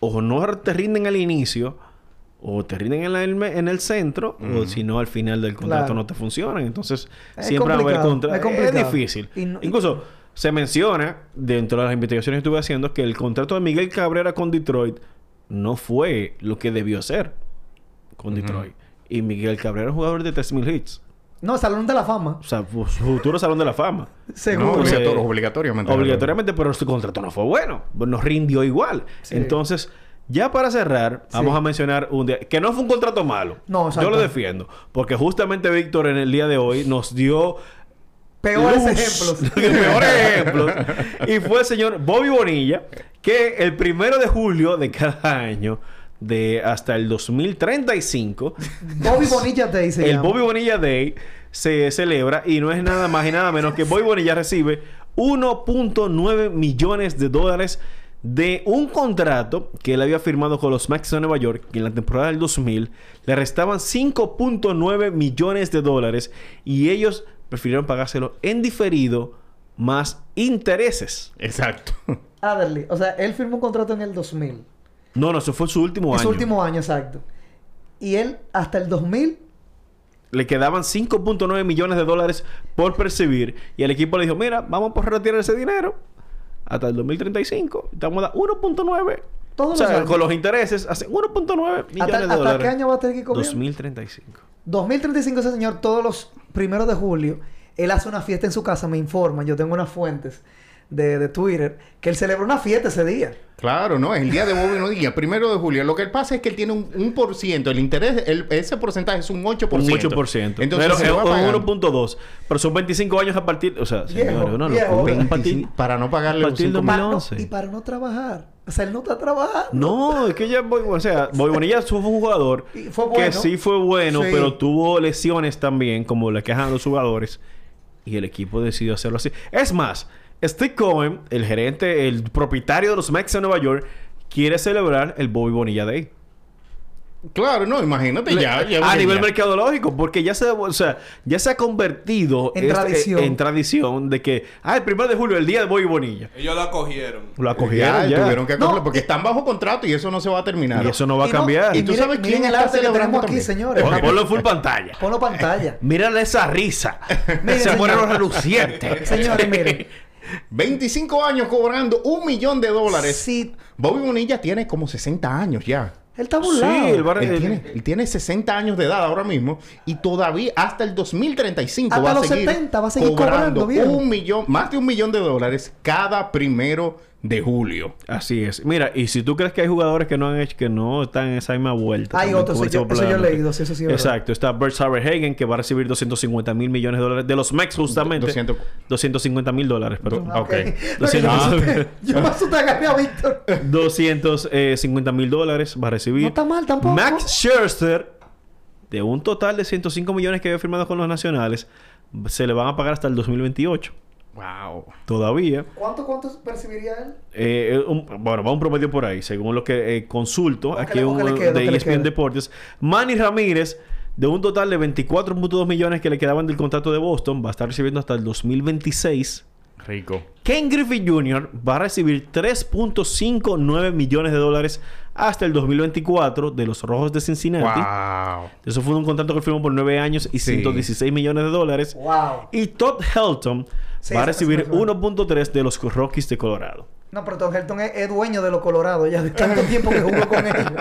o no te rinden al inicio o te rinden en, la- en el centro o si no al final del contrato Claro. no te funcionan. Entonces, Es siempre va a haber complicado, contra... es. Es difícil. Y no- y- Incluso se menciona dentro de las investigaciones que estuve haciendo que el contrato de Miguel Cabrera con Detroit no fue lo que debió ser con Detroit. Y Miguel Cabrera es jugador de 3.000 hits. No, Salón de la Fama. O sea, su futuro salón de la fama. (laughs) Seguro. No, Pues, obligator- obligatoriamente. Obligatoriamente, pero su contrato no fue bueno. Nos rindió igual. Sí. Entonces, ya para cerrar, Sí. vamos a mencionar un día... Que no fue un contrato malo. No, Yo exacto. lo defiendo. Porque justamente Víctor en el día de hoy nos dio... Peores luz, ejemplos. (laughs) peores ejemplos. Y fue el señor Bobby Bonilla, que el primero de julio de cada año, de hasta el 2035, Bobby Bonilla Day se el llama. Bobby Bonilla Day se celebra y no es nada más y nada menos que Bobby Bonilla recibe 1.9 millones de dólares de un contrato que él había firmado con los Mets de Nueva York y en la temporada del 2000 le restaban 5.9 millones de dólares y ellos prefirieron pagárselo en diferido más intereses. Exacto. (laughs) Adderley. O sea, él firmó un contrato en el 2000. No, no, eso fue su último año. su último año, exacto. Y él, hasta el 2000, Le quedaban 5.9 millones de dólares por percibir. Y el equipo le dijo, mira, vamos por retirar ese dinero hasta el 2035. Te vamos a dar 1.9. Todos o sea, los años. con los intereses, hacen 1.9 millones ¿hasta, de hasta dólares. qué año va a tener que comer? 2035. 2035 ese señor, todos los primeros de julio, él hace una fiesta en su casa, me informan, yo tengo unas fuentes, de, de Twitter, que él celebra una fiesta ese día. Claro, no, es el día de Bobby Bonilla, primero de julio. Lo que pasa es que él tiene un, un por ciento, el interés, el- ese porcentaje es un 8%. Un 8%. Entonces, pero se es va pagando. un 1.2. Pero son 25 años a partir... O sea, señores, 25 partir- para no pagarle a partir cinco del mil. Para no- 2011. y para no trabajar. O sea, él no está trabajando. No, es que ya Boy, o sea, Boy Bonilla fue un jugador que sí fue bueno, Sí. pero tuvo lesiones también, como le quejan a los jugadores, y el equipo decidió hacerlo así. Es más, Steve Cohen, el gerente, el propietario de los Mets de Nueva York, quiere celebrar el Bobby Bonilla Day. Claro, no, imagínate ya. ya a nivel ya. mercadológico, porque ya se, o sea, ya se ha convertido En tradición. en tradición de que, ah, el primero de julio, el día de Bobby Bonilla. Ellos la cogieron. Lo acogieron Ya, ya. tuvieron que No, cogerlo porque y- están bajo contrato y eso no se va a terminar. Y eso no va a Y no- cambiar. ¿Y tú miren- sabes quién el está arte que celebrando tenemos aquí, señores. Pon- Ponlo en full pantalla. Ponlo pantalla. (laughs) Mírale esa risa. (laughs) Se señor. los relucientes. Señores, miren. (laughs) 25 años cobrando un millón de dólares. Sí, Bobby Bonilla tiene como 60 años ya. él está burlado. Sí, el bar- Él tiene, él tiene 60 años de edad ahora mismo y todavía hasta el 2035 Hasta va a los seguir 70 va a seguir cobrando, viejo. un millón, más de un millón de dólares cada primero de julio. Así es. Mira, y si tú crees que hay jugadores que no han hecho, que no están en esa misma vuelta. Hay otros, eso yo- ese eso yo he leído, sí, eso sí es verdad. Exacto. Está Bert Hagen que va a recibir 250 mil millones de dólares de los Mex justamente. 200. 250 mil dólares, perdón. Ah, ok. (laughs) Ah. Yo me asusté agarré a Víctor. (laughs) 250 mil dólares va a recibir. No está mal tampoco. Max Scherzer, de un total de 105 millones que había firmado con los nacionales, se le van a pagar hasta el 2028. Wow. Todavía. ¿Cuánto, cuánto percibiría él? Eh, eh, un- bueno, va un promedio por ahí, según lo que eh, consulto. ¿O qué aquí le- o un, de ESPN? Deportes. Manny Ramírez, de un total de 24.2 millones que le quedaban del contrato de Boston, va a estar recibiendo hasta el 2026. Rico. Ken Griffey Jr. va a recibir 3.59 millones de dólares hasta el 2024 de los Rojos de Cincinnati. Wow. Eso fue un contrato que firmó por 9 años y Sí. 116 millones de dólares. Wow. Y Todd Helton va a recibir me suena. 1.3 de los Rockies de Colorado. No, pero Tom Helton es, es dueño de los Colorados ya de tanto (laughs) tiempo que jugó con ellos.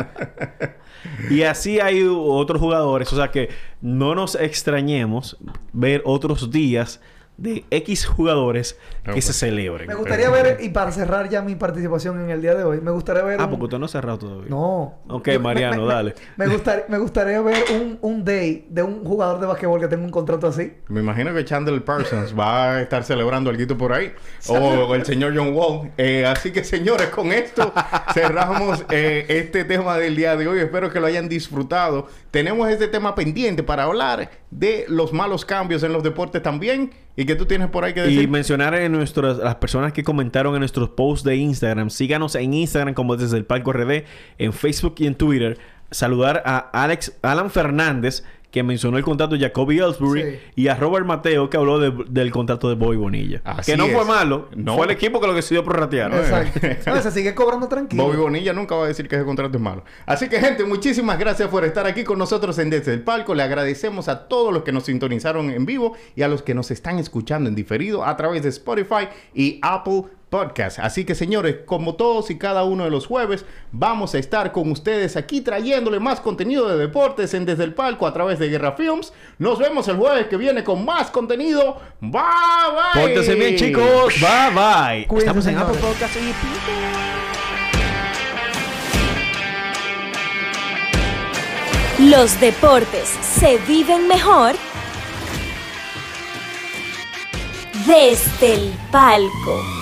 Y así hay otros jugadores. O sea que no nos extrañemos ver otros días de X jugadores No, que se celebren. Me gustaría ver, y para cerrar ya mi participación en el día de hoy, me gustaría ver. Ah, un- porque usted no ha cerrado todavía. No. Ok, Mariano, me- me- dale. Me, gustar- me gustaría ver un, un day de un jugador de basquetbol que tenga un contrato así. Me imagino que Chandler Parsons va a estar celebrando algo por ahí. (laughs) O el señor John Wall. Eh, así que, señores, con esto (laughs) cerramos eh, este tema del día de hoy. Espero que lo hayan disfrutado. Tenemos este tema pendiente para hablar de los malos cambios en los deportes también. Y que tú tienes por ahí que decir. Y mencionar en nuestras las personas que comentaron en nuestros posts de Instagram. Síganos en Instagram como desde el Palco RD, en Facebook y en Twitter. Saludar a Alex Alan Fernández, que mencionó el contrato de Jacoby Ellsbury, Sí. y a Robert Mateo, que habló de- del contrato de Boy Bonilla. Así que no es. fue malo, No. fue el equipo que lo decidió prorratear. Exacto. (laughs) No, se sigue cobrando tranquilo. Bobby Bonilla nunca va a decir que ese contrato es malo. Así que, gente, muchísimas gracias por estar aquí con nosotros en Desde el Palco. Le agradecemos a todos los que nos sintonizaron en vivo y a los que nos están escuchando en diferido a través de Spotify y Apple Podcast. Así que, señores, como todos y cada uno de los jueves, vamos a estar con ustedes aquí trayéndole más contenido de deportes en Desde el Palco a través de Guerra Films. Nos vemos el jueves que viene con más contenido. Bye, bye. Pórtense bien, chicos. Bye, bye. Cuídense, Estamos en Apple. Podcast y Los deportes se viven mejor desde el palco.